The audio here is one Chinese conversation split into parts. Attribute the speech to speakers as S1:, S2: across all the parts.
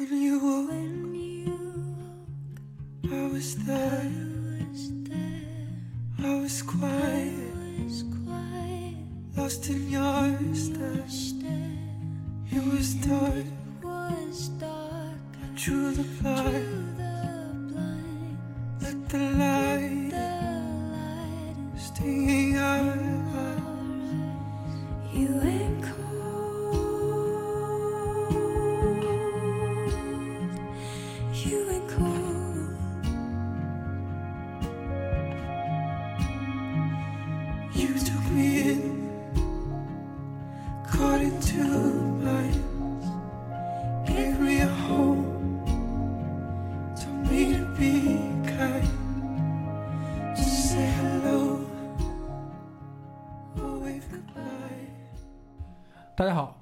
S1: When you woke,
S2: when you
S1: I was there.
S2: was there,
S1: I was quiet,
S2: was quiet,
S1: lost in your stare.
S2: stare.
S1: It was dark,
S2: was dark. I
S1: drew the blind,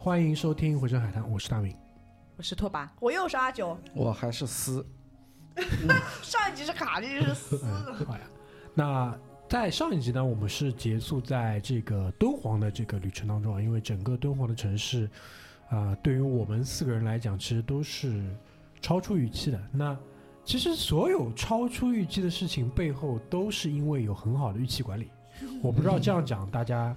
S3: 欢迎收听《回声海滩》，我是大明。
S4: 我是拓跋，我又是阿九。
S5: 我还是思，
S4: 上一集是卡，这是撕。
S3: 嗯，好呀。那在上一集呢，我们是结束在这个敦煌的这个旅程当中啊，因为整个敦煌的城市，啊、对于我们四个人来讲，其实都是超出预期的。那其实所有超出预期的事情背后，都是因为有很好的预期管理。我不知道这样讲大家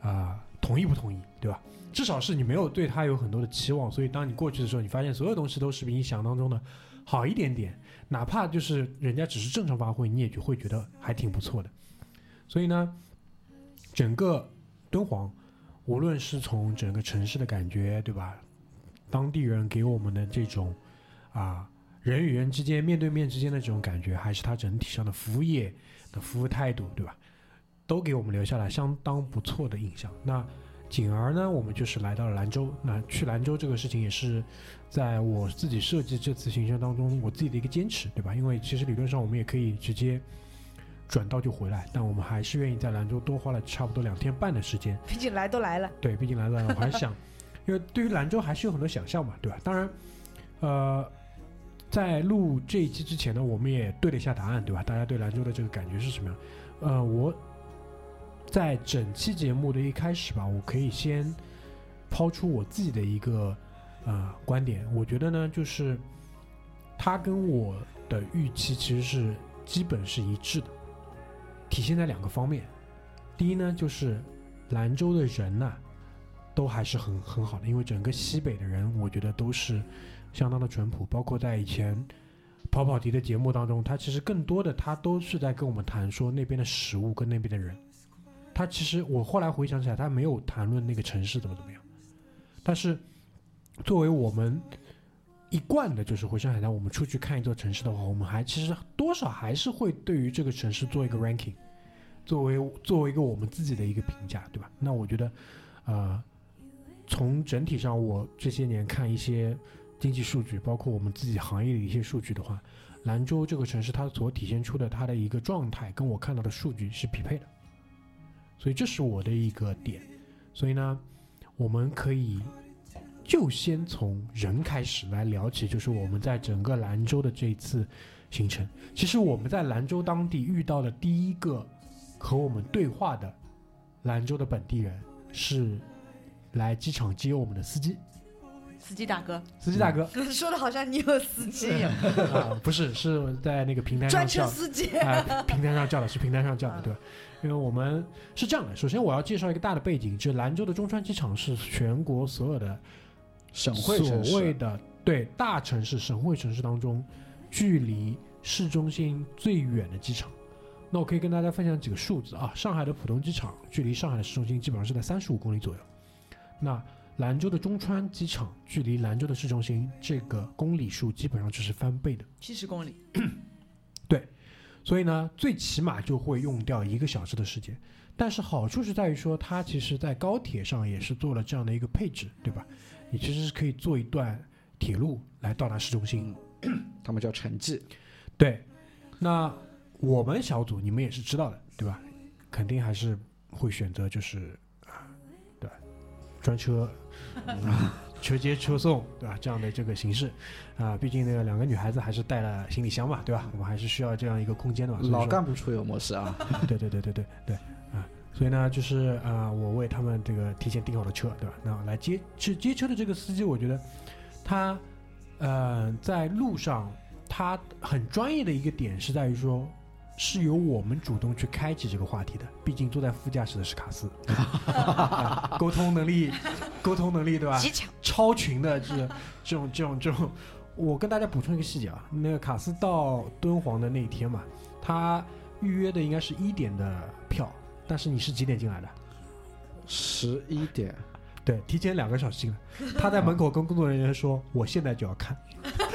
S3: 啊、同意不同意，对吧？至少是你没有对他有很多的期望，所以当你过去的时候，你发现所有东西都是比你想当中的好一点点，哪怕就是人家只是正常发挥，你也就会觉得还挺不错的。所以呢，整个敦煌，无论是从整个城市的感觉，对吧？当地人给我们的这种啊人与人之间面对面之间的这种感觉，还是它整体上的服务业的服务态度，对吧？都给我们留下了相当不错的印象。那进而呢，我们就是来到了兰州。那去兰州这个事情也是在我自己设计这次行程当中，我自己的一个坚持，对吧？因为其实理论上我们也可以直接转道就回来，但我们还是愿意在兰州多花了差不多两天半的时间。
S4: 毕竟来都来了，
S3: 对，毕竟来了，我还是想，因为对于兰州还是有很多想象嘛，对吧？当然，呃，在录这一期之前呢，我们也对了一下答案，对吧？大家对兰州的这个感觉是什么样？呃，我在整期节目的一开始吧，我可以先抛出我自己的一个呃观点，我觉得呢，就是它跟我的预期其实是基本是一致的，体现在两个方面。第一呢，就是兰州的人呐、都还是很很好的，因为整个西北的人，我觉得都是相当的淳朴，包括在以前跑跑题的节目当中，他其实更多的他都是在跟我们谈说那边的食物跟那边的人。他其实我后来回想起来，他没有谈论那个城市怎么怎么样，但是作为我们一贯的，就是回上海滩，我们出去看一座城市的话，我们还其实多少还是会对于这个城市做一个 ranking，作为作为一个我们自己的一个评价，对吧？那我觉得，呃，从整体上，我这些年看一些经济数据，包括我们自己行业的一些数据的话，兰州这个城市它所体现出的它的一个状态，跟我看到的数据是匹配的，所以这是我的一个点。所以呢，我们可以就先从人开始来聊起，就是我们在整个兰州的这一次行程。其实我们在兰州当地遇到的第一个和我们对话的兰州的本地人是来机场接我们的司机，
S4: 司机大哥，
S3: 司机大哥
S4: 说的好像你有司机一样，
S3: 啊、不是是在那个平台上
S4: 专车
S3: 叫
S4: 司机。
S3: 啊、平台上叫的是平台上叫的，对吧？因为我们是这样的，首先我要介绍一个大的背景，就是兰州的中川机场是全国所有的
S5: 省会城市
S3: 所谓的对大城市、省会城市当中，距离市中心最远的机场。那我可以跟大家分享几个数字啊，上海的浦东机场距离上海的市中心基本上是在三十五公里左右。那兰州的中川机场距离兰州的市中心这个公里数基本上就是翻倍的。
S4: 七十公里，
S3: 所以呢，最起码就会用掉一个小时的时间。但是好处是在于说，它其实在高铁上也是做了这样的一个配置，对吧？你其实是可以坐一段铁路来到达市中心。
S5: 他们叫城际，
S3: 对，那我们小组你们也是知道的，对吧？肯定还是会选择就是啊，对吧，专车。车接车送，对吧？这样的这个形式，啊，毕竟那个两个女孩子还是带了行李箱嘛，对吧？我们还是需要这样一个空间的嘛。
S5: 老干部出游模式啊，
S3: 对对对对对对啊，所以呢，就是啊、我为他们这个提前订好了车，对吧？那来接去接车的这个司机，我觉得他呃，在路上，他很专业的一个点是在于说，是由我们主动去开启这个话题的。毕竟坐在副驾驶的是卡斯，啊沟通能力，沟通能力对吧？
S4: 极强。
S3: 超群的这这种这种这种。我跟大家补充一个细节啊，那个卡斯到敦煌的那一天嘛，他预约的应该是一点的票，但是你是几点进来的？
S5: 十一点，
S3: 对，提前两个小时进来。他在门口跟工作人员说：“我现在就要看。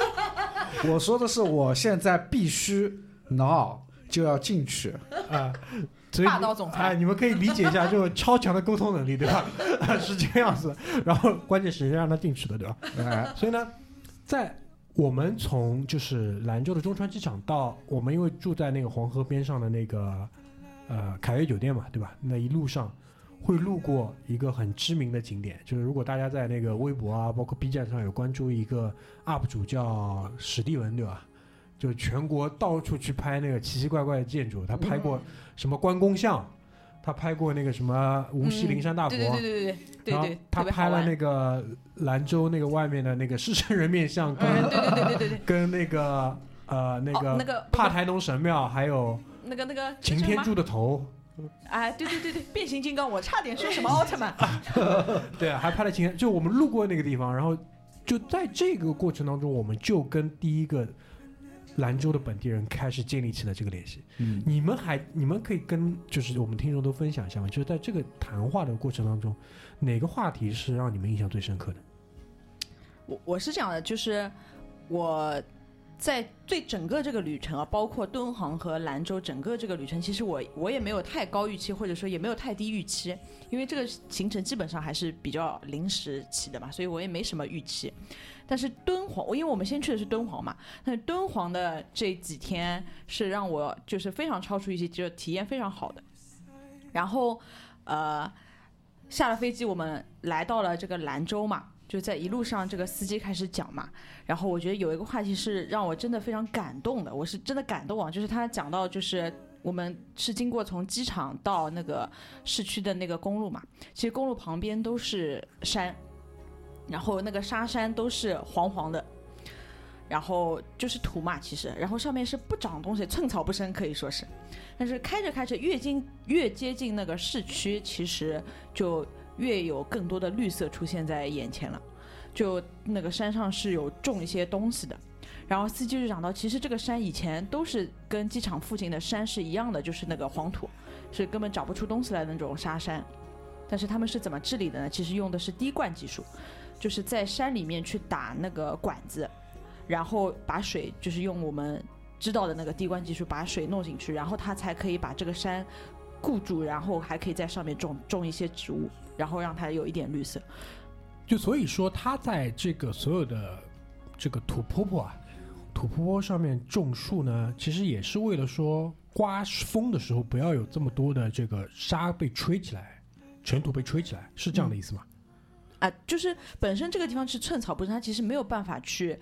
S5: 我说的是我现在必须 now 就要进去，”
S3: 啊，所以
S4: 霸道总裁
S3: 哎，你们可以理解一下 就是超强的沟通能力，对吧？是这个样子。然后关键时间让他进去的，对吧？
S5: 哎，
S3: 所以呢，在我们从就是兰州的中川机场到我们因为住在那个黄河边上的那个呃凯悦酒店嘛，对吧？那一路上会路过一个很知名的景点，就是如果大家在那个微博啊，包括 B 站上有关注一个 UP 主叫史蒂文，对吧？就全国到处去拍那个奇奇怪怪的建筑，他拍过什么关公像，他拍过那个什么无锡灵山大佛，
S4: 对对对对对对
S3: 然后，他拍了那个兰州那个外面的那个狮身人面像，
S4: 对对对对对对，
S3: 跟那个呃那个
S4: 哦那个
S3: 帕台农神庙，还有
S4: 那个那个
S3: 擎天柱的头，
S4: 哎，对对对对，变形金刚，我差点说什么奥特曼，
S3: 对，还拍了擎天，就我们路过那个地方，然后就在这个过程当中，我们就跟第一个兰州的本地人开始建立起了这个联系。
S5: 嗯，
S3: 你们还你们可以跟就是我们听众都分享一下吗？就是在这个谈话的过程当中，哪个话题是让你们印象最深刻的？
S4: 我我是这样的，就是我在对整个这个旅程啊，包括敦煌和兰州整个这个旅程，其实我我也没有太高预期，或者说也没有太低预期，因为这个行程基本上还是比较临时起的嘛，所以我也没什么预期。但是敦煌，因为我们先去的是敦煌嘛，但是敦煌的这几天是让我就是非常超出预期，就是体验非常好的。然后呃，下了飞机，我们来到了这个兰州嘛，就在一路上，这个司机开始讲嘛，然后我觉得有一个话题是让我真的非常感动的，我是真的感动啊，就是他讲到就是我们是经过从机场到那个市区的那个公路嘛，其实公路旁边都是山，然后那个沙山都是黄黄的。然后就是土嘛，其实，然后上面是不长东西，寸草不生，可以说是。但是开着开着，越近越接近那个市区，其实就越有更多的绿色出现在眼前了。就那个山上是有种一些东西的，然后司机就讲到，其实这个山以前都是跟机场附近的山是一样的，就是那个黄土，是根本找不出东西来的那种沙山。但是他们是怎么治理的呢？其实用的是滴灌技术，就是在山里面去打那个管子，然后把水就是用我们知道的那个滴灌技术把水弄进去，然后它才可以把这个山固住，然后还可以在上面种种一些植物，然后让它有一点绿色。
S3: 就所以说，他在这个所有的这个土坡坡啊，土坡坡上面种树呢，其实也是为了说刮风的时候不要有这么多的这个沙被吹起来，尘土被吹起来，是这样的意思吗？
S4: 啊，就是本身这个地方是寸草不生，它其实没有办法去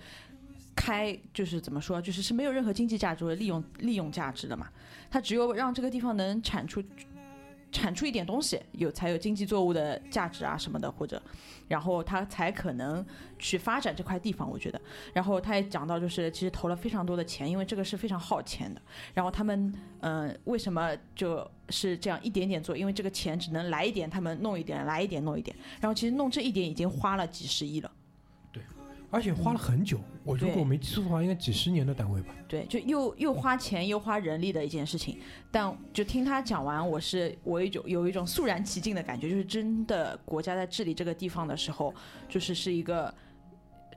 S4: 开，就是怎么说，就是是没有任何经济价值或者利用利用价值的嘛。它只有让这个地方能产出产出一点东西，有才有经济作物的价值啊什么的，或者，然后他才可能去发展这块地方。我觉得，然后他也讲到，就是其实投了非常多的钱，因为这个是非常耗钱的。然后他们嗯、为什么就是这样一点点做？因为这个钱只能来一点，他们弄一点，来一点弄一点。然后其实弄这一点已经花了几十亿了。
S3: 而且花了很久，我如果我没记错的话，应该几十年的单位吧。
S4: 对，就又又花钱又花人力的一件事情。但就听他讲完，我是我有一种有一种肃然起敬的感觉，就是真的国家在治理这个地方的时候，就是是一个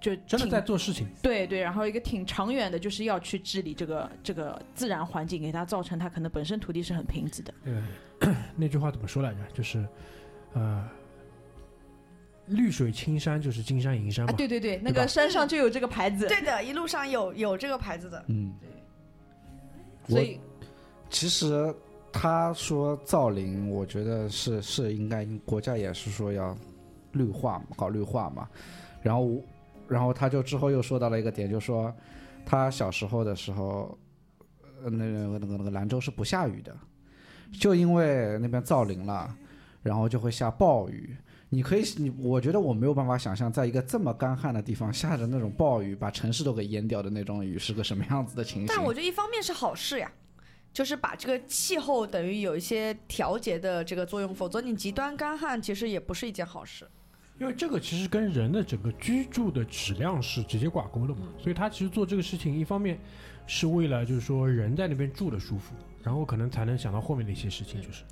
S4: 就
S3: 真的在做事情，
S4: 对对，然后一个挺长远的，就是要去治理这个这个自然环境，给它造成它可能本身土地是很贫瘠的。
S3: 对，那句话怎么说来着？就是，呃，绿水青山就是金山银山嘛。
S4: 啊，对对对，那个山上就有这个牌子，
S6: 对的，一路上有有这个牌子的，
S5: 嗯，
S4: 所以
S5: 其实他说造林，我觉得是是应该，国家也是说要绿化嘛，搞绿化嘛。然后，然后他就之后又说到了一个点，就说他小时候的时候，呃，那个那个那个兰州是不下雨的，就因为那边造林了，然后就会下暴雨。你可以，你我觉得我没有办法想象，在一个这么干旱的地方下着那种暴雨，把城市都给淹掉的那种雨是个什么样子的情形。
S6: 但我觉得一方面是好事呀，就是把这个气候等于有一些调节的这个作用，否则你极端干旱其实也不是一件好事。
S3: 因为这个其实跟人的整个居住的质量是直接挂钩的嘛，所以他其实做这个事情，一方面是为了就是说人在那边住的舒服，然后可能才能想到后面的一些事情，就是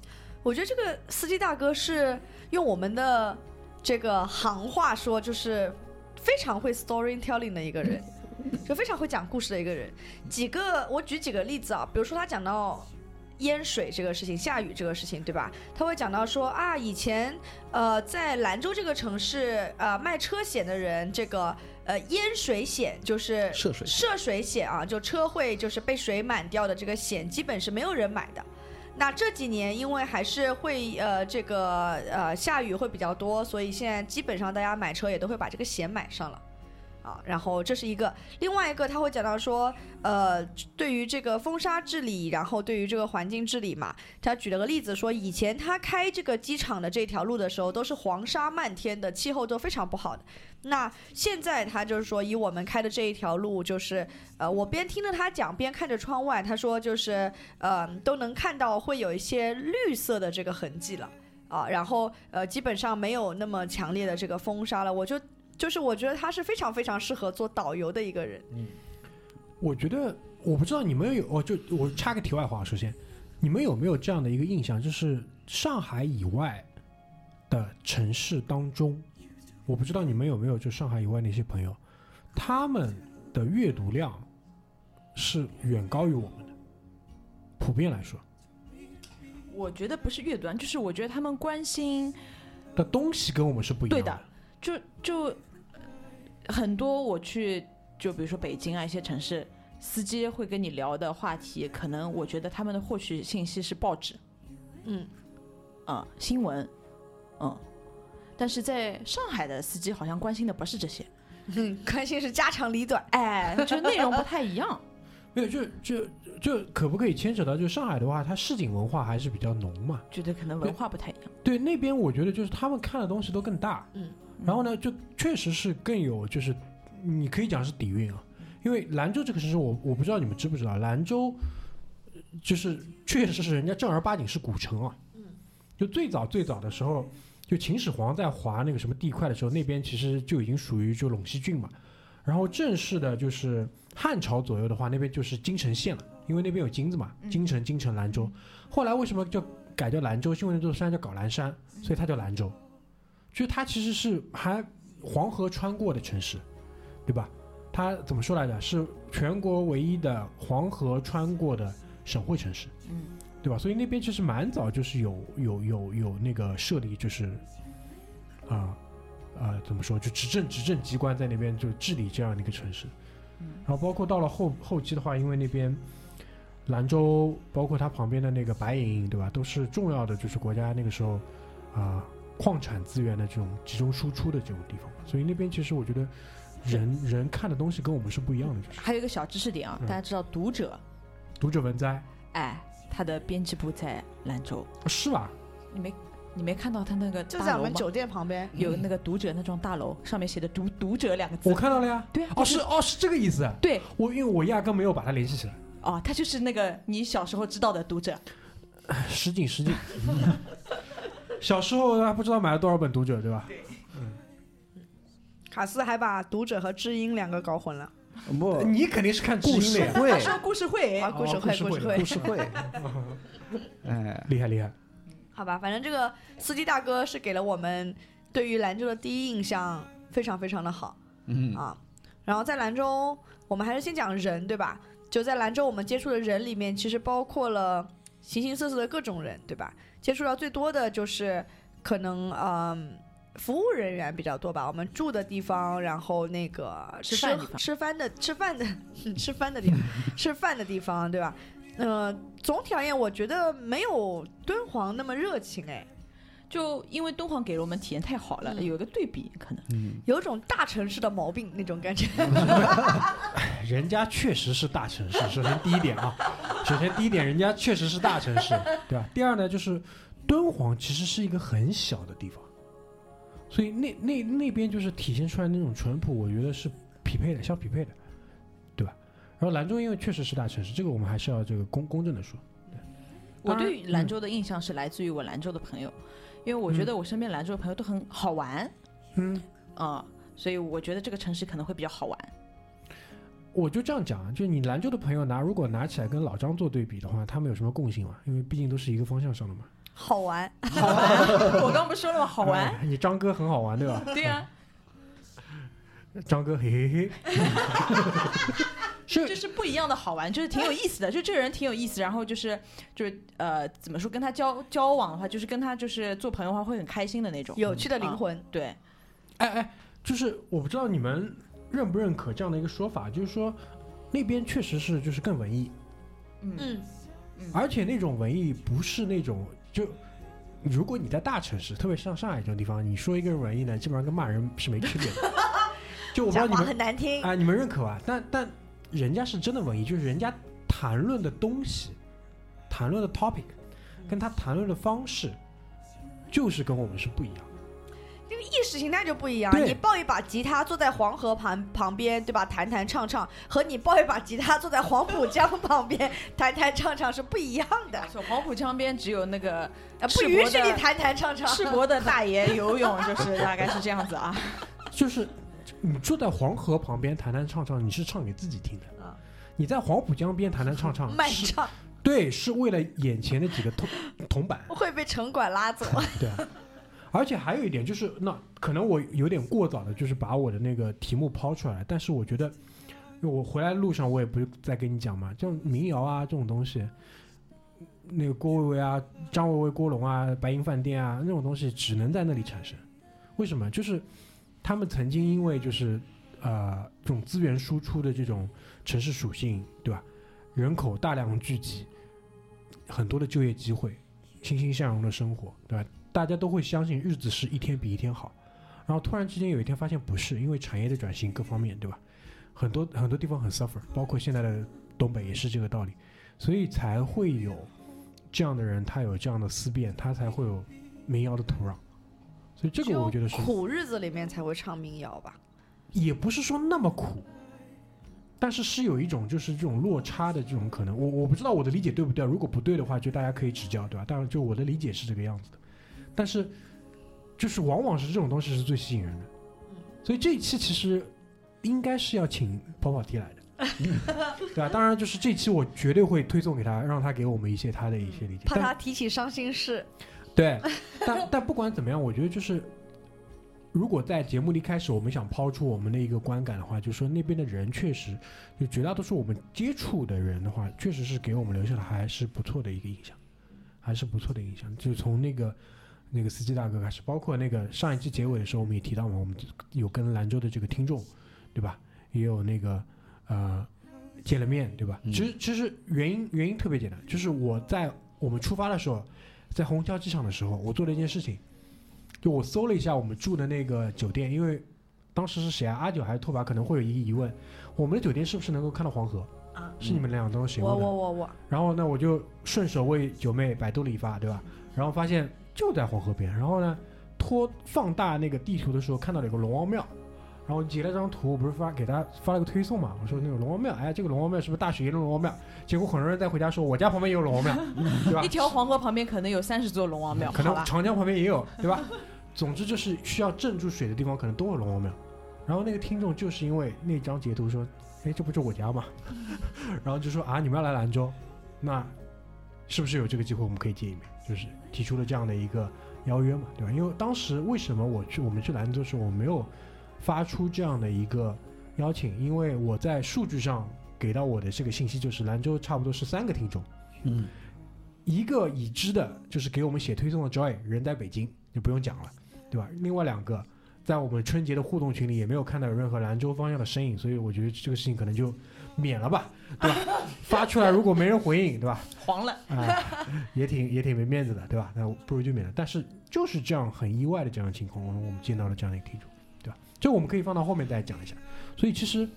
S6: 我觉得这个司机大哥是用我们的这个行话说，就是非常会 storytelling 的一个人，就非常会讲故事的一个人。几个我举几个例子啊，比如说他讲到淹水这个事情，下雨这个事情，对吧？他会讲到说啊，以前呃在兰州这个城市呃卖车险的人，这个呃淹水险就是
S5: 涉水
S6: 涉水险啊，就车会就是被水满掉的这个险，基本是没有人买的。那这几年因为还是会呃这个呃下雨会比较多，所以现在基本上大家买车也都会把这个险买上了。啊，然后这是一个，另外一个他会讲到说，呃，对于这个风沙治理，然后对于这个环境治理嘛，他举了个例子说，以前他开这个机场的这条路的时候，都是黄沙漫天的，气候都非常不好的。那现在他就是说，以我们开的这一条路，就是呃，我边听着他讲，边看着窗外，他说就是呃，都能看到会有一些绿色的这个痕迹了。啊，然后呃，基本上没有那么强烈的这个风沙了，我就就是我觉得他是非常非常适合做导游的一个人。嗯。
S3: 我觉得我不知道你们有，我就我插个题外话，首先你们有没有这样的一个印象，就是上海以外的城市当中，我不知道你们有没有就上海以外那些朋友，他们的阅读量是远高于我们的，普遍来说。
S4: 我觉得不是阅读，就是我觉得他们关心
S3: 的东西跟我们是不一样
S4: 对的，就就呃很多我去，就比如说北京啊一些城市，司机会跟你聊的话题，可能我觉得他们的获取信息是报纸，
S6: 嗯，
S4: 啊、新闻，嗯，但是在上海的司机好像关心的不是这些，
S6: 嗯，关心是家长里短。
S4: 哎，就内容不太一样。
S3: 没有，就就就可不可以牵扯到，就上海的话，它市井文化还是比较浓嘛。
S4: 觉得可能文化不太一样。
S3: 对，那边我觉得就是他们看的东西都更大，
S6: 嗯，
S3: 然后呢，就确实是更有，就是你可以讲是底蕴啊，因为兰州这个城市，我我不知道你们知不知道，兰州呃就是确实是人家正儿八经是古城啊，嗯，就最早最早的时候，就秦始皇在划那个什么地块的时候，那边其实就已经属于就陇西郡嘛，然后正式的就是汉朝左右的话，那边就是京城县了，因为那边有金子嘛，京城、京城、兰州。后来为什么叫改叫兰州？是因为那座山叫皋兰山，所以它叫兰州。就它其实是还黄河穿过的城市，对吧？它怎么说来着？是全国唯一的黄河穿过的省会城市，
S4: 嗯，
S3: 对吧？所以那边其实蛮早就是有有有有那个设立，就是啊啊、怎么说？就执政执政机关在那边就治理这样的一个城市。
S4: 嗯
S3: 然后包括到了后后期的话，因为那边兰州，包括它旁边的那个白银，对吧，都是重要的，就是国家那个时候啊、矿产资源的这种集中输出的这种地方，所以那边其实我觉得人人看的东西跟我们是不一样的，就是
S4: 还有一个小知识点啊，
S3: 嗯
S4: 大家知道读者，
S3: 读者文摘
S4: 哎，他的编辑部在兰州，
S3: 是吧？
S4: 你没你没看到他那个
S6: 就
S4: 大楼吗？
S6: 在我们酒店旁边，
S4: 有那个读者那幢大楼，上面写的“读读者”两个字。
S3: 我看到了呀。
S4: 对啊，
S3: 哦，是哦，是这个意思。
S4: 对
S3: 我因为我压根没有把它联系起来，
S4: 哦，他就是那个你小时候知道的读者。
S3: 实景实景。小时候还不知道买了多少本读者，对吧？
S6: 卡斯还把读者和知音两个搞混了。
S5: 不，
S3: 你肯定是看知
S5: 故
S3: 音的呀，
S5: 事会
S4: 他，说故事会
S6: 啊，，故事会，
S3: 哦故事会
S6: 故事会
S5: 故，事会，哎，
S3: 厉害厉害。
S6: 好吧，反正这个司机大哥是给了我们对于兰州的第一印象非常非常的好
S5: 嗯，
S6: 啊。然后在兰州，我们还是先讲人，对吧？就在兰州，我们接触的人里面，其实包括了形形色色的各种人，对吧？接触到最多的就是可能嗯。服务人员比较多吧，我们住的地方，然后那个吃
S4: 吃饭
S6: 吃饭的吃饭的 吃饭的地方，吃饭的地方，对吧？呃，总体而言，我觉得没有敦煌那么热情，哎，
S4: 就因为敦煌给了我们体验太好了，
S6: 嗯
S4: 有一个对比可能。
S5: 嗯，
S6: 有种大城市的毛病那种感觉。
S3: 人家确实是大城市，首先第一点啊，首先第一点，人家确实是大城市，对吧？第二呢，就是敦煌其实是一个很小的地方，所以那那那边就是体现出来那种淳朴，我觉得是匹配的，相匹配的，对吧？然后兰州因为确实是大城市，这个我们还是要这个公公正的说。
S4: 我对兰州的印象是来自于我兰州的朋友，因为我觉得我身边兰州的朋友都很好玩，
S3: 嗯，
S4: 啊、所以我觉得这个城市可能会比较好玩。
S3: 我就这样讲啊，就是你兰州的朋友拿如果拿起来跟老张做对比的话，他们有什么共性吗？因为毕竟都是一个方向上的嘛。
S6: 好玩，
S4: 好玩，我刚不是说了吗？好玩，
S3: 哎你张哥很好玩，对吧？
S4: 对呀、
S3: 张哥嘿嘿嘿，是
S4: 就是不一样的好玩，就是挺有意思的，就这个人挺有意思，然后就是就是呃，怎么说，跟他交交往的话，就是跟他就是做朋友的话会很开心的那种。
S6: 有趣的灵魂。
S4: 对，
S3: 哎哎，就是我不知道你们认不认可这样的一个说法，就是说那边确实是就是更文艺，
S4: 嗯
S6: 嗯，
S3: 而且那种文艺不是那种就。如果你在大城市，特别像上海这种地方，你说一个人文艺呢，基本上跟骂人是没区别的。就我不知道你们
S6: 很难听。
S3: 啊、你们认可吧？但但人家是真的文艺，就是人家谈论的东西，谈论的 topic，跟他谈论的方式，就是跟我们是不一样的。
S6: 意识形态就不一样。你抱一把吉他坐在黄河旁旁边，对吧？弹弹唱唱，和你抱一把吉他坐在黄浦江旁边弹弹唱唱是不一样的。
S4: 黄浦江边只有那个
S6: 呃，不允许你弹弹唱唱。
S4: 赤膊的 大爷游泳，就是大概是这样子啊。
S3: 就是你坐在黄河旁边弹弹唱唱，你是唱给自己听的
S6: 啊。
S3: 你在黄浦江边弹弹唱唱，卖
S6: 唱
S3: 对，是为了眼前的几个铜铜板，
S6: 会被城管拉走。
S3: 对啊。而且还有一点就是，那可能我有点过早的，就是把我的那个题目抛出来了。但是我觉得，我回来路上我也不是在跟你讲嘛，像民谣啊这种东西，那个郭维维啊、张维维、郭龙啊、白银饭店啊那种东西，只能在那里产生。为什么？就是他们曾经因为就是呃这种资源输出的这种城市属性，对吧？人口大量聚集，很多的就业机会，欣欣向荣的生活，对吧？大家都会相信日子是一天比一天好，然后突然之间有一天发现不是，因为产业的转型各方面，对吧？很多很多地方很 suffer，包括现在的东北也是这个道理，所以才会有这样的人，他有这样的思辨，他才会有民谣的土壤。所以这个我觉得是
S6: 苦日子里面才会唱民谣吧？
S3: 也不是说那么苦，但是是有一种就是这种落差的这种可能。我我不知道我的理解对不对，如果不对的话，就大家可以指教，对吧？当然，就我的理解是这个样子的，但是就是往往是这种东西是最吸引人的，所以这一期其实应该是要请跑跑题来的，对吧？当然，就是这期我绝对会推送给他，让他给我们一些他的一些理解。
S6: 怕他提起伤心事。
S3: 对，但但不管怎么样，我觉得就是，如果在节目一开始我们想抛出我们的一个观感的话，就是说那边的人确实，就绝大多数我们接触的人的话，确实是给我们留下了还是不错的一个印象，还是不错的印象。就从那个那个司机大哥开始，包括那个上一期结尾的时候，我们也提到嘛，我们有跟兰州的这个听众，对吧？也有那个呃见了面，对吧？
S5: 嗯
S3: 其实其实原因原因特别简单，就是我在我们出发的时候。在虹桥机场的时候，我做了一件事情，就我搜了一下我们住的那个酒店，因为当时是谁啊？阿九还是拓跋可能会有一个疑问，我们的酒店是不是能够看到黄河？
S6: 啊
S3: 是你们两个当中谁
S6: 我
S3: 问的？
S6: 我我我，
S3: 然后呢，我就顺手为九妹百度了一发，对吧？然后发现就在黄河边。然后呢，拖放大那个地图的时候，看到了有个龙王庙。然后截了张图，我不是发给他发了个推送嘛？我说那个龙王庙，哎，这个龙王庙是不是大雪岩的龙王庙？结果很多人在回家说，我家旁边也有龙王庙，对吧
S4: 一？条黄河旁边可能有三十座龙王庙，
S3: 可？能长江旁边也有，对吧？总之就是需要镇住水的地方，可能都有龙王庙。然后那个听众就是因为那张截图说，哎，这不就我家吗？然后就说啊，你们要来兰州，那是不是有这个机会我们可以见一面？就是提出了这样的一个邀约嘛，对吧？因为当时为什么我去我们去兰州的时候，我没有发出这样的一个邀请，因为我在数据上给到我的这个信息就是兰州差不多是三个听众。
S5: 嗯，
S3: 一个已知的，就是给我们写推送的 Joy 人在北京，就不用讲了，对吧？另外两个在我们春节的互动群里也没有看到有任何兰州方向的身影，所以我觉得这个事情可能就免了吧，对吧？发出来如果没人回应，对吧？
S4: 黄了，
S3: 啊、也挺也挺没面子的，对吧？那不如就免了。但是就是这样很意外的这样的情况，我们我们见到了这样的一个听众？这我们可以放到后面再讲一下。所以其实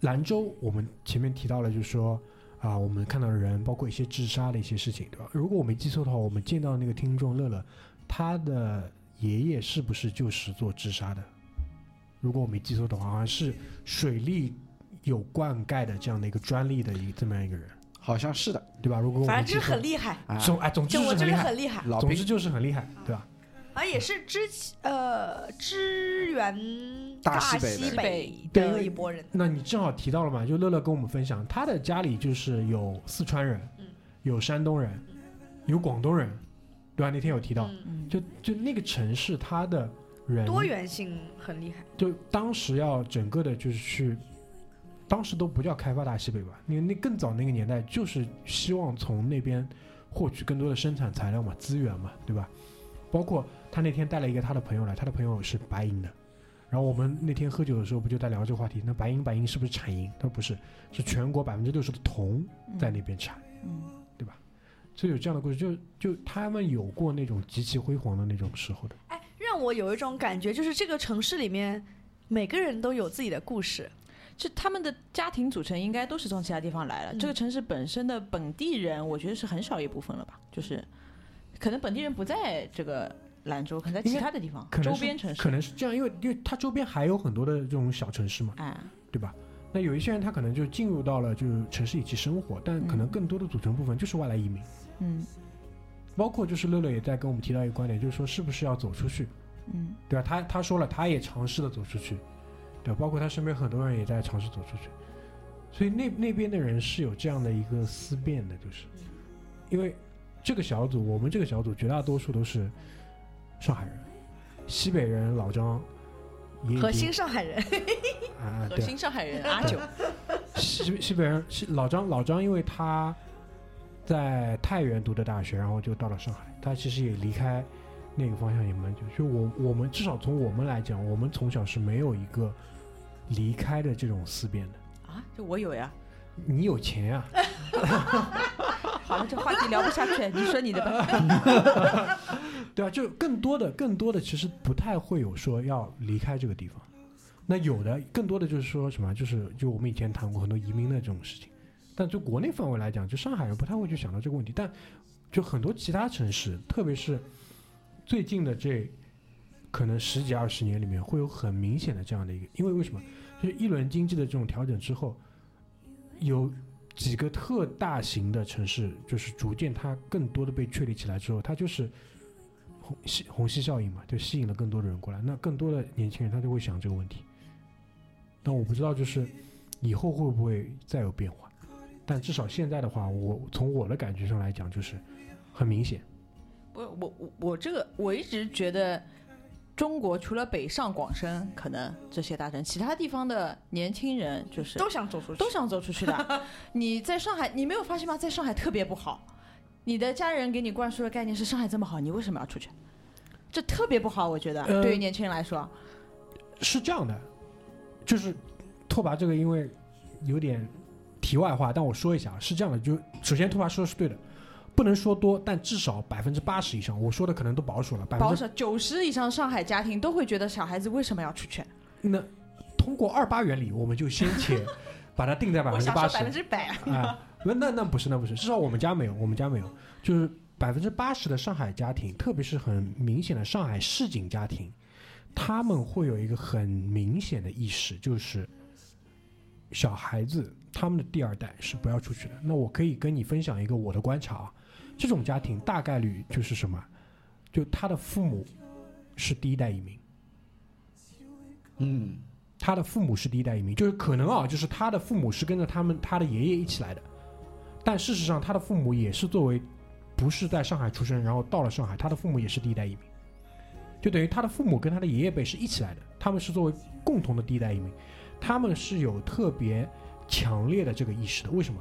S3: 兰州我们前面提到了，就是说啊、我们看到的人，包括一些自杀的一些事情，对吧？如果我没记错的话，我们见到那个听众乐乐，他的爷爷是不是就是做治沙的？如果我没记错的话，好像是水利有灌溉的这样的一个专利的一这么样一个人，
S5: 好像是的
S3: 对吧？如果我
S6: 反正就是很厉害，
S5: 啊，
S3: 总哎，总之
S6: 就
S3: 是很厉害，
S6: 厉害，
S5: 老
S3: 总之就是很厉害，对吧？
S6: 好像也是支呃支援
S5: 大西北的
S6: 一波人。
S3: 那你正好提到了嘛，就乐乐跟我们分享，他的家里就是有四川人，
S6: 嗯
S3: 有山东人，有广东人，对吧？那天有提到，就就那个城市，它的人
S6: 多元性很厉害。
S3: 就当时要整个的就是去，当时都不叫开发大西北吧，那那更早那个年代就是希望从那边获取更多的生产材料嘛，资源嘛，对吧？包括他那天带了一个他的朋友来，他的朋友是白银的，然后我们那天喝酒的时候不就在聊这个话题？那白银白银是不是产银？他说不是，是全国百分之六十的铜在那边产。
S4: 嗯，
S3: 所以有这样的故事，就就他们有过那种极其辉煌的那种时候的。
S6: 哎，让我有一种感觉，就是这个城市里面每个人都有自己的故事。
S4: 就他们的家庭组成应该都是从其他地方来了。
S6: 嗯
S4: 这个城市本身的本地人，我觉得是很少一部分了吧，就是可能本地人不在这个兰州，可能在其他的地方
S3: 可能
S4: 周边城市。
S3: 可能是这样，因为因为它周边还有很多的这种小城市嘛，
S4: 哎，
S3: 对吧？那有一些人他可能就进入到了就是城市以及生活，但可能
S4: 嗯。
S3: 更多的组成部分就是外来移民。
S4: 嗯。
S3: 包括就是乐乐也在跟我们提到一个观点，就是说是不是要走出去，
S4: 嗯。
S3: 对吧？他他说了，他也尝试了走出去，对吧，包括他身边很多人也在尝试走出去，所以那那边的人是有这样的一个思辨的，就是。因为这个小组，我们这个小组绝大多数都是上海人，西北人老张
S6: 核心上海人，
S3: 啊，对啊，
S4: 核心上海人 阿九，
S3: 西西北人西老张老张，因为他在太原读的大学，然后就到了上海。他其实也离开那个方向也蛮久。就我我们至少从我们来讲，我们从小是没有一个离开的这种思辨的。
S4: 啊，就我有呀。
S3: 你有钱呀、
S4: 好了，这话题聊不下去，你说你的吧。
S3: 对啊，就更多的更多的其实不太会有说要离开这个地方。那有的更多的就是说什么，就是就我们以前谈过很多移民的这种事情，但就国内范围来讲，就上海人不太会去想到这个问题，但就很多其他城市，特别是最近的这可能十几二十年里面，会有很明显的这样的一个，因为为什么？就是一轮经济的这种调整之后，有几个特大型的城市，就是逐渐它更多的被确立起来之后，它就是虹吸虹吸效应嘛，就吸引了更多的人过来，那更多的年轻人他就会想这个问题。但我不知道就是以后会不会再有变化，但至少现在的话，我从我的感觉上来讲，就是很明显。
S4: 我我我我这个我一直觉得，中国除了北上广深可能这些大城，其他地方的年轻人就是
S6: 都想走出去，
S4: 都想走出去的。你在上海，你没有发现吗？在上海特别不好，你的家人给你灌输的概念是上海这么好，你为什么要出去？这特别不好，我觉得、
S3: 呃
S4: 对于年轻人来说，
S3: 是这样的，就是拓跋这个，因为有点题外话，但我说一下，是这样的，就首先拓跋说的是对的，不能说多，但至少百分之八十以上，我说的可能都保守了，百分之
S4: 保守九十以上上海家庭都会觉得小孩子为什么要出去？
S3: 那通过二八原理，我们就先且把它定在百分之八十
S4: 百分之百。
S3: 啊，那那那不是那不是，至少我们家没有，我们家没有，就是百分之八十的上海家庭，特别是很明显的上海市井家庭，他们会有一个很明显的意识，就是小孩子他们的第二代是不要出去的。那我可以跟你分享一个我的观察啊，这种家庭大概率就是什么，就他的父母是第一代移民。
S5: 嗯，
S3: 他的父母是第一代移民，就是可能啊，就是他的父母是跟着他们他的爷爷一起来的，但事实上他的父母也是作为不是在上海出生，然后到了上海，他的父母也是第一代移民，就等于他的父母跟他的爷爷辈是一起来的，他们是作为共同的第一代移民，他们是有特别强烈的这个意识的。为什么？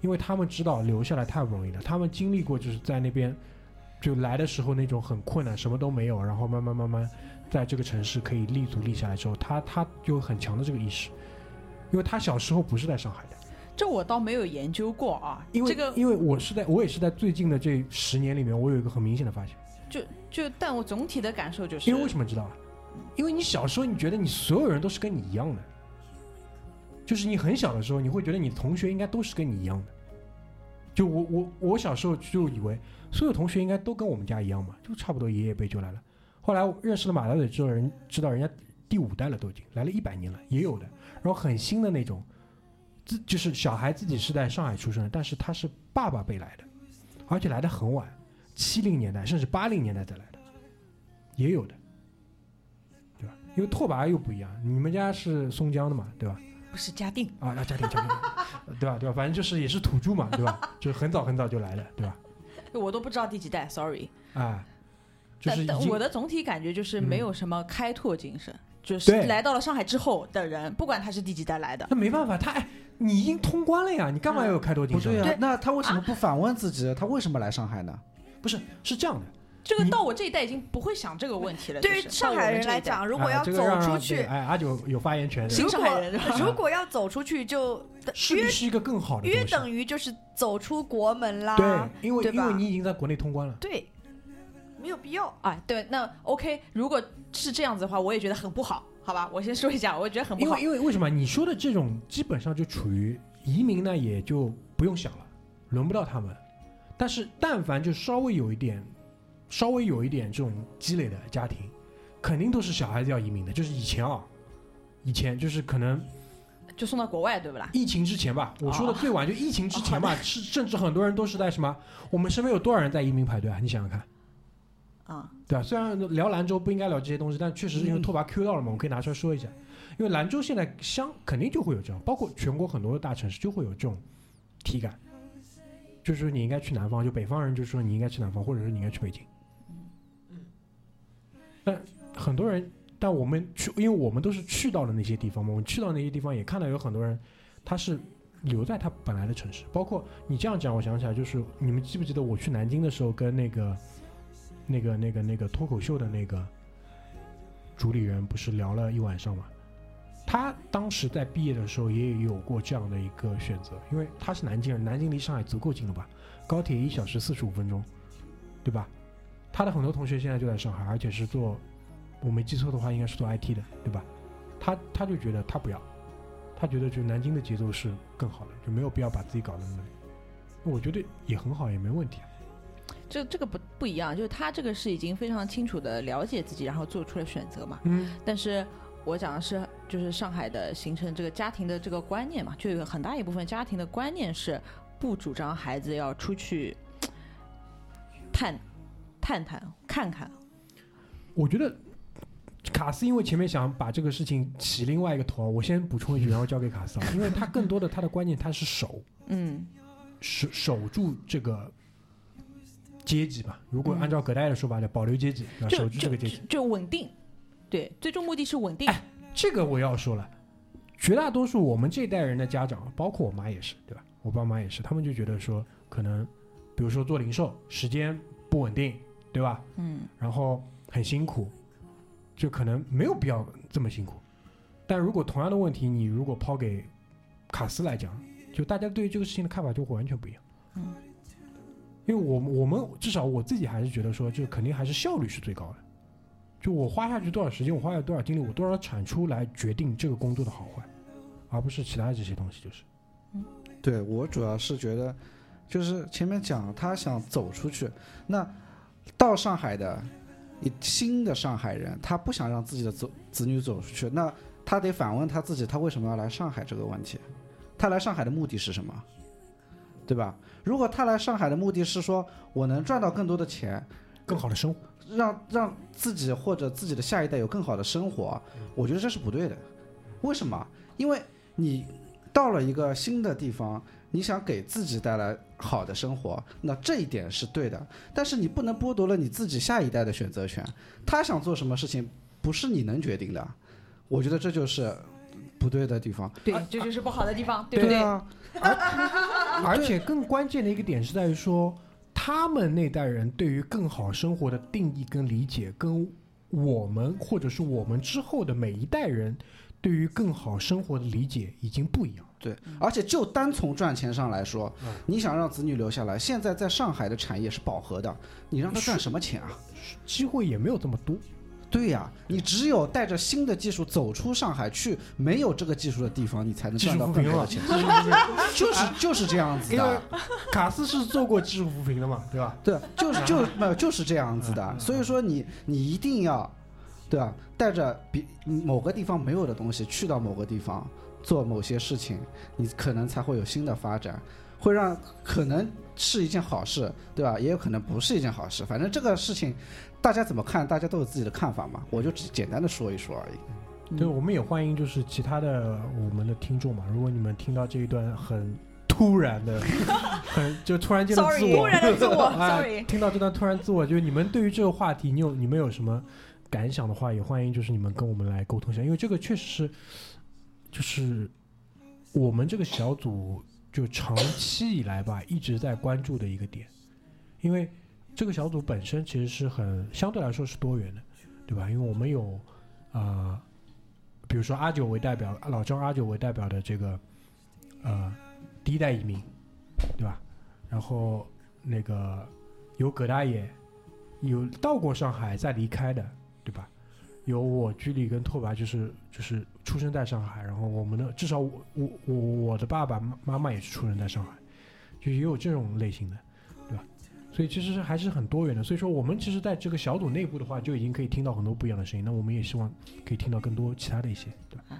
S3: 因为他们知道留下来太不容易了，他们经历过就是在那边就来的时候那种很困难，什么都没有，然后慢慢慢慢在这个城市可以立足立下来之后，他他就很强的这个意识，因为他小时候不是在上海的，
S4: 这我倒没有研究过啊，
S3: 因为
S4: 这个
S3: 因为我是在我也是在最近的这十年里面，我有一个很明显的发现，
S4: 就就，但我总体的感受就是，
S3: 因为为什么知道啊？因为你小时候你觉得你所有人都是跟你一样的，就是你很小的时候你会觉得你的同学应该都是跟你一样的，就我我我小时候就以为所有同学应该都跟我们家一样嘛，就差不多爷爷辈就来了。后来认识了马大嘴之后，人知道人家第五代了，都已经来了一百年了，也有的。然后很新的那种，自就是小孩自己是在上海出生的，但是他是爸爸辈来的，而且来的很晚，七零年代甚至八零年代才来的，也有的，对吧？因为拓跋又不一样，你们家是松江的嘛，对吧？
S4: 不是嘉定，
S3: 啊，那嘉定嘉定，对吧？对吧？反正就是也是土著嘛，对吧？就是很早很早就来了，对吧？
S4: 我都不知道第几代，sorry。
S3: 啊，就是
S4: 但但我的总体感觉就是
S3: 嗯
S4: 没有什么开拓精神，就是来到了上海之后的人，不管他是第几代来的，
S3: 那没办法，他哎，你已经通关了呀，你干嘛要有开拓精神？
S5: 不对啊，那他为什么不反问自己？他为什么来上海呢？
S3: 不是，是这样的，
S4: 这个到我这一代已经不会想这个问题了。
S6: 对于上海人来，讲，如果
S3: 啊
S6: 要走出去，
S3: 哎，阿九有发言权的，
S4: 新
S6: 如果
S4: 上海人是吧
S6: 如果要走出去，就
S3: 势必是一个更好的
S6: 约。等于就是走出国门啦。
S3: 对，因为因为你已经在国内通关了。
S6: 对，没有必要。
S4: 哎，对，那 OK，如果是这样子的话，我也觉得很不好，好吧？我先说一下，我觉得很不好
S3: 因为。因为为什么你说的这种基本上就处于移民呢，也就不用想了，轮不到他们。但是但凡就稍微有一点，稍微有一点这种积累的家庭，肯定都是小孩子要移民的。就是以前啊，以前就是可能
S4: 就送到国外，对不啦？
S3: 疫情之前吧，我说的
S4: 哦
S3: 最晚就疫情之前吧，是甚至很多人都是在什么？我们身边有多少人在移民排队啊？你想想看。
S4: 啊、
S3: 对啊？虽然聊兰州不应该聊这些东西，但确实是因为拓跋 Q 到了嘛，我可以拿出来说一下。因为兰州现在乡肯定就会有这样，包括全国很多的大城市就会有这种体感，就是你应该去南方，就北方人就说你应该去南方，或者是你应该去北京。嗯但很多人，但我们去，因为我们都是去到了那些地方嘛，我们去到那些地方也看到有很多人，他是留在他本来的城市。包括你这样讲，我想起来，就是你们记不记得我去南京的时候，跟那个、那个、那个、那个脱口秀的那个主理人不是聊了一晚上嘛？他当时在毕业的时候也有过这样的一个选择，因为他是南京人，南京离上海足够近了吧？高铁一小时四十五分钟，对吧？他的很多同学现在就在上海，而且是做，我没记错的话，应该是做 IT 的，对吧？他他就觉得他不要，他觉得就南京的节奏是更好的，就没有必要把自己搞得那么累。我觉得也很好，也没问题啊。
S4: 这这个不不一样，就是他这个是已经非常清楚的了解自己，然后做出了选择嘛。
S3: 嗯，
S4: 但是我讲的是，就是上海的形成这个家庭的这个观念嘛，就有很大一部分家庭的观念是不主张孩子要出去探探探看看。
S3: 我觉得卡斯因为前面想把这个事情起另外一个头，我先补充一句，然后交给卡斯啊，因为他更多的他的观念他是守
S4: 嗯
S3: 守守住这个阶级吧。如果
S4: 嗯
S3: 按照葛代的说法叫保留阶级，对吧？守住这个阶级
S4: 就，就稳定，对，最终目的是稳定。
S3: 哎这个我要说了，绝大多数我们这代人的家长，包括我妈也是，对吧？我爸妈也是，他们就觉得说，可能比如说做零售，时间不稳定，对吧？
S4: 嗯
S3: 然后很辛苦，就可能没有必要这么辛苦。但如果同样的问题，你如果抛给卡斯来讲，就大家对于这个事情的看法就会完全不一样。
S4: 嗯，
S3: 因为我们我们至少我自己还是觉得说，就肯定还是效率是最高的。就我花下去多少时间，我花下多少精力，我多少产出来决定这个工作的好坏，而不是其他这些东西。就是，
S5: 对我主要是觉得，就是前面讲他想走出去，那到上海的一新的上海人，他不想让自己的子子女走出去，那他得反问他自己，他为什么要来上海这个问题？他来上海的目的是什么？对吧？如果他来上海的目的是说我能赚到更多的钱，
S3: 更好的生活。
S5: 让让自己或者自己的下一代有更好的生活，我觉得这是不对的。为什么？因为你到了一个新的地方，你想给自己带来好的生活，那这一点是对的。但是你不能剥夺了你自己下一代的选择权，他想做什么事情不是你能决定的。我觉得这就是不对的地方，
S4: 对，这就是不好的地方，对不对？
S5: 啊，
S3: 而且更关键的一个点是在于说，他们那代人对于更好生活的定义跟理解，跟我们或者是我们之后的每一代人对于更好生活的理解已经不一样。
S5: 对，而且就单从赚钱上来说，
S3: 嗯
S5: 你想让子女留下来，现在在上海的产业是饱和的，你让他赚什么钱啊？
S3: 机会也没有这么多。
S5: 对呀、你只有带着新的技术走出上海，去没有这个技术的地方，你才能赚到更多的钱。就是 就是这样子的，
S3: 卡斯是做过技术扶贫的嘛，对吧？
S5: 对，就是就没有就是这样子的。所以说你你一定要，对吧？带着比某个地方没有的东西去到某个地方做某些事情，你可能才会有新的发展，会让可能是一件好事，对吧？也有可能不是一件好事。反正这个事情大家怎么看，大家都有自己的看法嘛。我就只简单的说一说而已。
S3: 对，我们也欢迎就是其他的我们的听众嘛。如果你们听到这一段很突然的，很就突然间的自
S6: Sorry，
S3: 我，
S6: 突然的自我
S3: 哎
S6: ，sorry。
S3: 听到这段突然自我，就是你们对于这个话题，你有你们有什么感想的话，也欢迎就是你们跟我们来沟通一下，因为这个确实是就是我们这个小组就长期以来吧一直在关注的一个点，因为这个小组本身其实是很相对来说是多元的，对吧？因为我们有啊、比如说阿九为代表，老张阿九为代表的这个呃第一代移民，对吧？然后那个有葛大爷，有到过上海再离开的，对吧？有我居里跟拓跋，就是就是出生在上海，然后我们的至少我我我我的爸爸妈妈也是出生在上海，就也有这种类型的，所以其实还是很多元的。所以说我们其实在这个小组内部的话，就已经可以听到很多不一样的声音。那我们也希望可以听到更多其他的一些，对吧？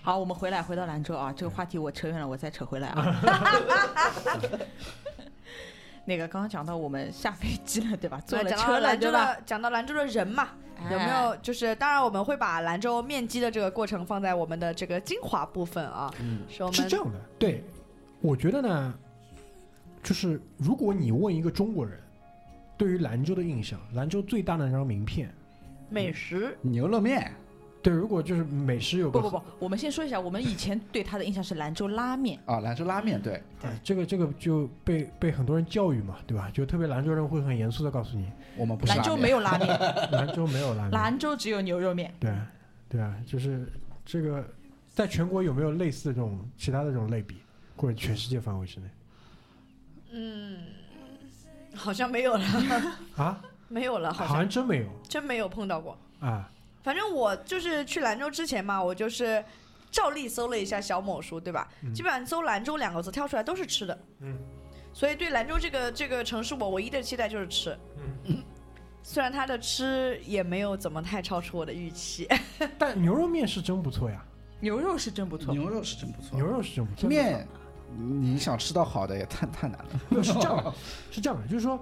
S4: 好，我们回来回到兰州啊，这个话题我扯远了，我再扯回来啊。那个刚刚讲到我们下飞机了，对吧？坐了
S6: 讲
S4: 车
S6: 兰州
S4: 对吧？
S6: 的，讲到兰州的人嘛，有没
S4: 哎
S6: 有？就是当然我们会把兰州面基的这个过程放在我们的这个精华部分啊，
S5: 嗯，
S6: 是我们
S3: 是这样的，对，我觉得呢，就是如果你问一个中国人对于兰州的印象，兰州最大的那张名片，
S6: 美食。
S5: 牛肉面，
S3: 对，如果就是美食有个
S4: 不不不，我们先说一下，我们以前对他的印象是兰州拉面，
S5: 啊，兰州拉面，对，
S3: 哎这个这个就被被很多人教育嘛，对吧？就特别兰州人会很严肃的告诉你，
S5: 我们不是
S4: 兰州没有拉面，
S3: 兰州没有拉面，
S4: 兰州只有牛肉面。
S3: 对对啊，就是这个在全国有没有类似的这种其他的这种类比，或者全世界范围之内
S6: 嗯，好像没有了，
S3: 啊？
S6: 没有了，好
S3: 好
S6: 像
S3: 像真没有
S6: 真没有碰到过。
S3: 啊。
S6: 反正我就是去兰州之前嘛，我就是照例搜了一下小某书，对吧？
S3: 嗯
S6: 基本上搜兰州两个字跳出来都是吃的，
S3: 嗯
S6: 所以对兰州这个这个城市，我唯一的期待就是吃。
S3: 嗯，
S6: 虽然它的吃也没有怎么太超出我的预期，
S3: 但牛肉面是真不错呀，
S4: 牛肉是真不错，
S5: 牛肉是真不错，
S3: 牛肉是真不错。
S5: 面，你想吃到好的 也太太难了。
S3: 是这样的，是这样的，就是说，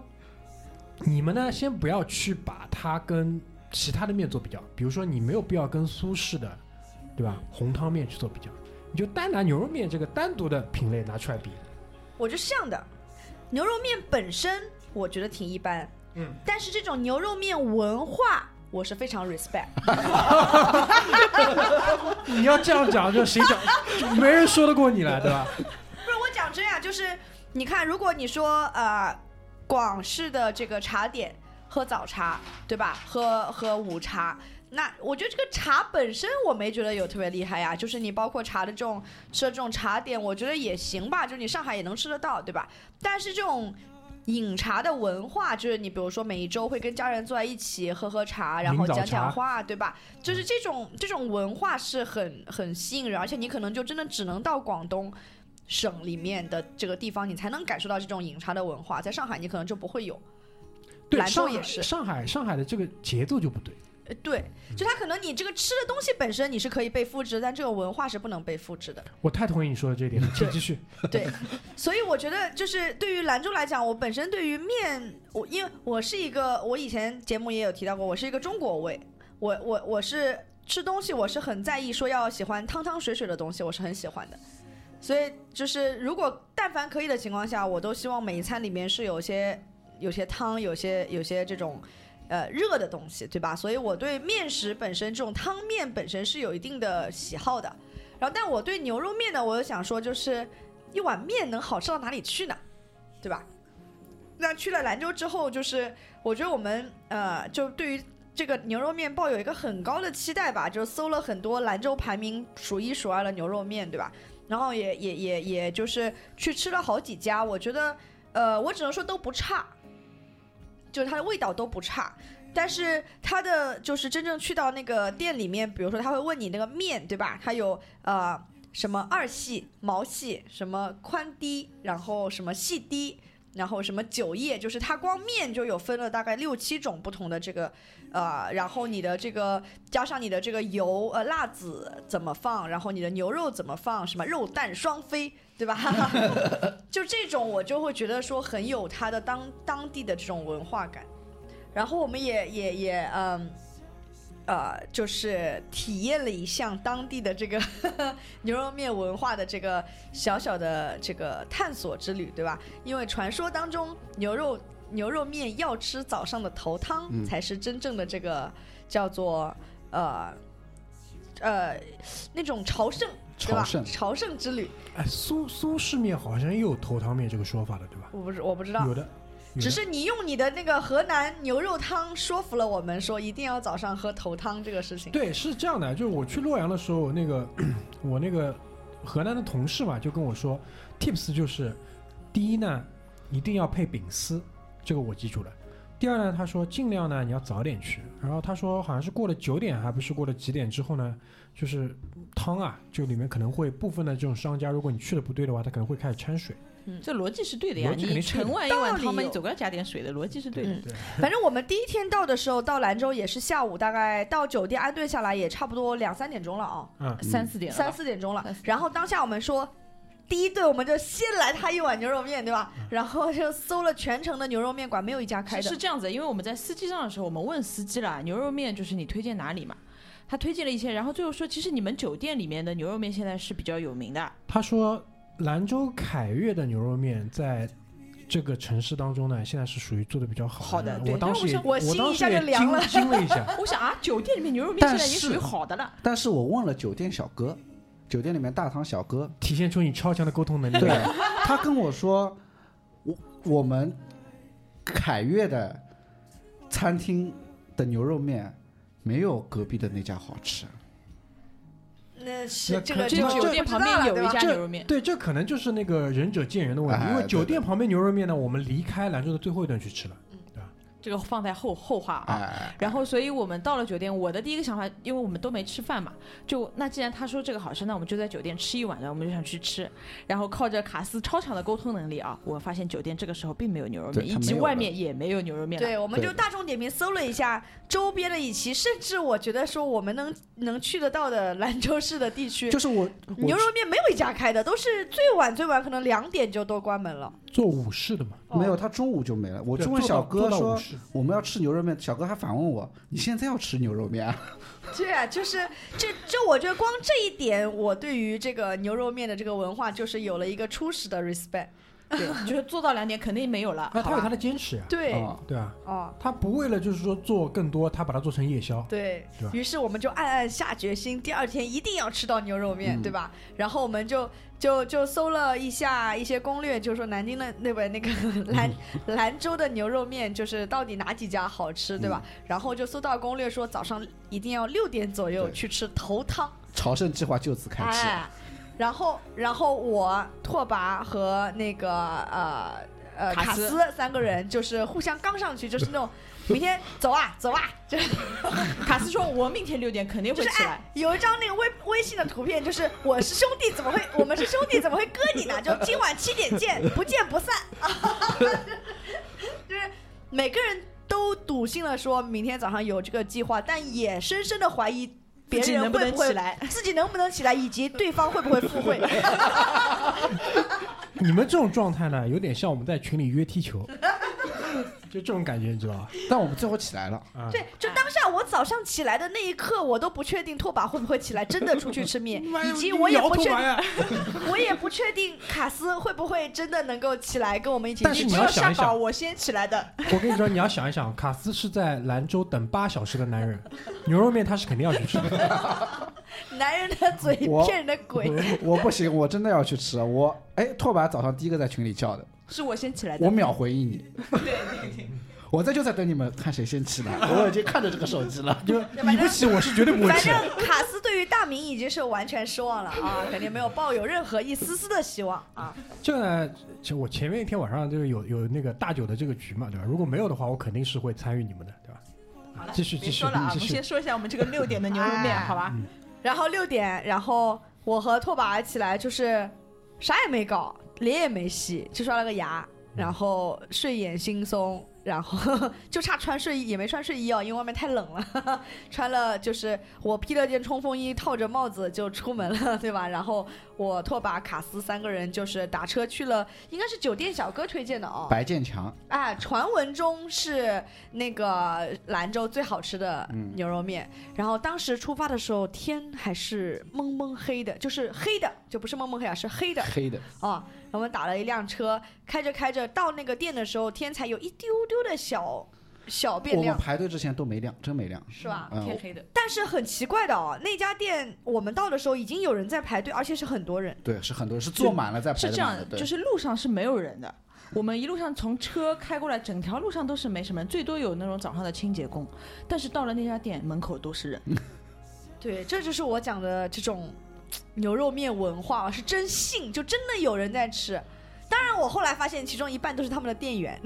S3: 你们呢先不要去把它跟其他的面做比较，比如说你没有必要跟苏式的，对吧？红汤面去做比较，你就单拿牛肉面这个单独的品类拿出来比，
S6: 我觉得是这样的，牛肉面本身我觉得挺一般，
S3: 嗯，
S6: 但是这种牛肉面文化。我是非常 respect，
S3: 你要这样讲，就谁讲，就没人说得过你了，对吧？
S6: 不是我讲真呀，就是你看，如果你说呃，广式的这个茶点喝早茶，对吧？喝喝午茶，那我觉得这个茶本身我没觉得有特别厉害呀。就是你包括茶的这种吃的这种茶点，我觉得也行吧，就是你上海也能吃得到，对吧？但是这种。饮茶的文化，就是你比如说每一周会跟家人坐在一起喝喝茶，然后讲讲话，对吧？就是这种这种文化是很很吸引人，而且你可能就真的只能到广东省里面的这个地方，你才能感受到这种饮茶的文化。在上海，你可能就不会有。
S3: 对，
S6: 兰州
S3: 上海
S6: 也是
S3: 上海上海的这个节奏就不对，
S6: 呃，对，就它可能你这个吃的东西本身你是可以被复制，但这个文化是不能被复制的。
S3: 我太同意你说的这一点了，请继续。
S6: 对，所以我觉得就是对于兰州来讲，我本身对于面，我因为我是一个，我以前节目也有提到过，我是一个中国胃，我我我是吃东西我是很在意说要喜欢汤汤水水的东西，我是很喜欢的。所以就是如果但凡可以的情况下，我都希望每一餐里面是有些有些汤，有些有些这种。呃，热的东西，对吧？所以我对面食本身这种汤面本身是有一定的喜好的。然后，但我对牛肉面呢，我就想说，就是一碗面能好吃到哪里去呢？对吧？那去了兰州之后，就是我觉得我们呃，就对于这个牛肉面抱有一个很高的期待吧，就搜了很多兰州排名数一数二的牛肉面，对吧？然后也也也也就是去吃了好几家，我觉得呃，我只能说都不差，就是它的味道都不差。但是它的就是真正去到那个店里面，比如说他会问你那个面，对吧？它有呃什么二细、毛细，什么宽低，然后什么细低，然后什么酒液，就是它光面就有分了大概六七种不同的这个呃，然后你的这个加上你的这个油呃辣子怎么放，然后你的牛肉怎么放，什么肉蛋双飞，对吧？就这种我就会觉得说很有它的当当地的这种文化感。然后我们也也也嗯。就是体验了一项当地的这个 牛肉面文化的这个小小的这个探索之旅，对吧？因为传说当中牛肉牛肉面要吃早上的头汤，
S5: 嗯
S6: 才是真正的这个叫做呃呃那种朝圣，对吧？
S5: 朝圣
S6: 朝圣之旅，
S3: 哎，苏苏式面好像也有头汤面这个说法的，对吧？
S6: 我不知我不知道
S3: 有的
S6: 只是你用你的那个河南牛肉汤说服了我们，说一定要早上喝头汤这个事情。
S3: 对，是这样的，就是我去洛阳的时候，那个 我那个河南的同事嘛，就跟我说，tips 就是第一呢，一定要配饼丝，这个我记住了。第二呢，他说尽量呢你要早点去，然后他说好像是过了九点，还不是过了几点之后呢，就是汤啊，就里面可能会部分的这种商家，如果你去的不对的话，他可能会开始掺水。
S4: 这逻辑是对的呀，
S3: 逻辑肯
S4: 你
S3: 定是对的
S4: 盛完一碗汤嘛，你总归要加点水的，逻辑是对的。
S6: 嗯反正我们第一天到的时候，到兰州也是下午，大概到酒店安顿下来也差不多两三点钟了啊，
S3: 嗯，
S4: 三四点，
S6: 三四点钟了。然后当下我们说，第一顿我们就先来他一碗牛肉面，对吧？然后就搜了全城的牛肉面馆，没有一家开的。
S4: 是是这样子，因为我们在司机上的时候，我们问司机了，牛肉面就是你推荐哪里嘛？他推荐了一些，然后最后说，其实你们酒店里面的牛肉面现在是比较有名的。
S3: 他说兰州凯悦的牛肉面在。这个城市当中呢，现在是属于做的比较好
S4: 好的
S3: 我当时也，
S6: 我心一下
S3: 当时也
S6: 就凉了
S3: 惊惊了一下。
S4: 我想啊，酒店里面牛肉面现在也属于好的了。
S5: 但是我问了酒店小哥，酒店里面大堂小哥，
S3: 体现出你超强的沟通能力。
S5: 对 他跟我说，我我们凯悦的餐厅的牛肉面没有隔壁的那家好吃。
S6: 那这个
S4: 这个酒店旁边有一家牛肉面，
S3: 对，这可能就是那个仁者见仁的问题，
S5: 哎
S3: 因为酒店旁边牛肉面呢，我们离开兰州的最后一顿去吃了。
S4: 这个放在后后话啊。
S5: 哎，
S4: 然后，所以我们到了酒店，我的第一个想法，因为我们都没吃饭嘛，就那既然他说这个好吃，那我们就在酒店吃一晚的，我们就想去吃。然后靠着卡斯超强的沟通能力啊，我发现酒店这个时候并没有牛肉面，以及外面也没有牛肉面。
S6: 对，我们就大众点评搜了一下周边的以及，甚至我觉得说我们能能去得到的兰州市的地区，
S5: 就是我我
S6: 牛肉面没有一家开的，都是最晚最晚可能两点就都关门了。
S3: 做午市的嘛，
S5: 没有，
S6: 哦，
S5: 他中午就没了。我
S3: 对
S5: 去问小哥说我们要吃牛肉面，小哥还反问我：“你现在要吃牛肉面啊？
S6: 对啊，就是这这，我觉得光这一点，我对于这个牛肉面的这个文化，就是有了一个初始的 respect。
S4: 对，就是做到两点肯定没有了，
S3: 那他有他的坚持呀，
S6: 对，
S5: 哦。
S3: 对啊，
S6: 哦，
S3: 他不为了就是说做更多，他把它做成夜宵。
S6: 对
S3: 对
S6: 于是，我们就暗暗下决心，第二天一定要吃到牛肉面，
S5: 嗯。
S6: 对吧？然后我们就就就搜了一下一些攻略，就是说南京的那边那个 兰兰州的牛肉面，就是到底哪几家好吃，对吧？然后就搜到攻略说早上一定要六点左右去吃头汤，？”
S5: 朝圣计划就此开始。
S6: 哎，然后然后我拓跋和那个呃呃
S4: 卡斯
S6: 卡斯三个人就是互相刚上去，就是那种明天走啊走啊，就 是
S4: 卡斯说：“我明天六点肯定会起来。
S6: 有一张那个微微信的图片，就是我是兄弟，怎么会 我们是兄弟，怎么会割你呢？就今晚七点见，不见不散。就是每个人都笃信了说明天早上有这个计划，但也深深的怀疑别人会会
S4: 能起来？
S6: 自己能不能起来，以及对方会不会赴会。
S3: 你们这种状态呢，有点像我们在群里约踢球，就这种感觉，你知道吧？
S5: 但我们最后起来了，
S3: 啊，
S6: 对，就当下我早上起来的那一刻，我都不确定拓跋会不会起来真的出去吃面，以及我也不确定。我也不确定卡斯会不会真的能够起来跟我们一起
S3: 但是你
S4: 不要
S3: 要想一想，
S4: 我先起来的。
S3: 我跟你说，你要想一想，卡斯是在兰州等八小时的男人，牛肉面他是肯定要去吃的。
S6: 男人的嘴骗人的鬼。
S5: 我不行，我真的要去吃。我哎，拓跋早上第一个在群里叫的，
S4: 是我先起来的。
S5: 我秒回应你。
S4: 对对对，
S5: 我在就在等你们看谁先起来，我已经看着这个手机了。
S3: 就你不起，我是绝对不会
S6: 反
S3: 起反。
S6: 正卡斯对于大明已经是完全失望了啊，肯定没有抱有任何一丝丝的希望啊。
S3: 就呢，就我前面一天晚上就是有有那个大酒的这个局嘛，对吧？如果没有的话，我肯定是会参与你们的，对吧？
S6: 好了，
S3: 继续继续
S4: 别说了啊，我
S3: 继续
S4: 们先。说一下我们这个六点的牛肉面，
S6: 哎
S4: 好吧？
S6: 然后六点，然后我和拓跋起来就是啥也没搞，脸也没洗，就刷了个牙，然后睡眼惺忪，然后 就差穿睡衣，也没穿睡衣哦，因为外面太冷了，穿了就是我披了件冲锋衣，套着帽子就出门了，对吧？然后我拓跋、卡斯三个人就是打车去了，应该是酒店小哥推荐的哦，
S5: 白建强，
S6: 啊，传闻中是那个兰州最好吃的
S5: 嗯
S6: 牛肉面。然后当时出发的时候，天还是蒙蒙黑的，就是黑的，就不是蒙蒙黑啊，是黑的
S5: 黑的，
S6: 啊。我们打了一辆车，开着开着到那个店的时候，天才有一丢丢的小小变亮，
S5: 我们排队之前都没亮，真没亮。
S6: 是吧？
S5: 嗯
S4: 天黑的，
S6: 但是很奇怪的哦，那家店我们到的时候已经有人在排队，而且是很多人。
S5: 对，是很多人是坐满了在排队
S4: 是这样就是路上是没有人的。我们一路上从车开过来，整条路上都是没什么人，最多有那种早上的清洁工。但是到了那家店门口都是人，
S6: 对，这就是我讲的这种牛肉面文化，是真信，就真的有人在吃。当然，我后来发现其中一半都是他们的店员。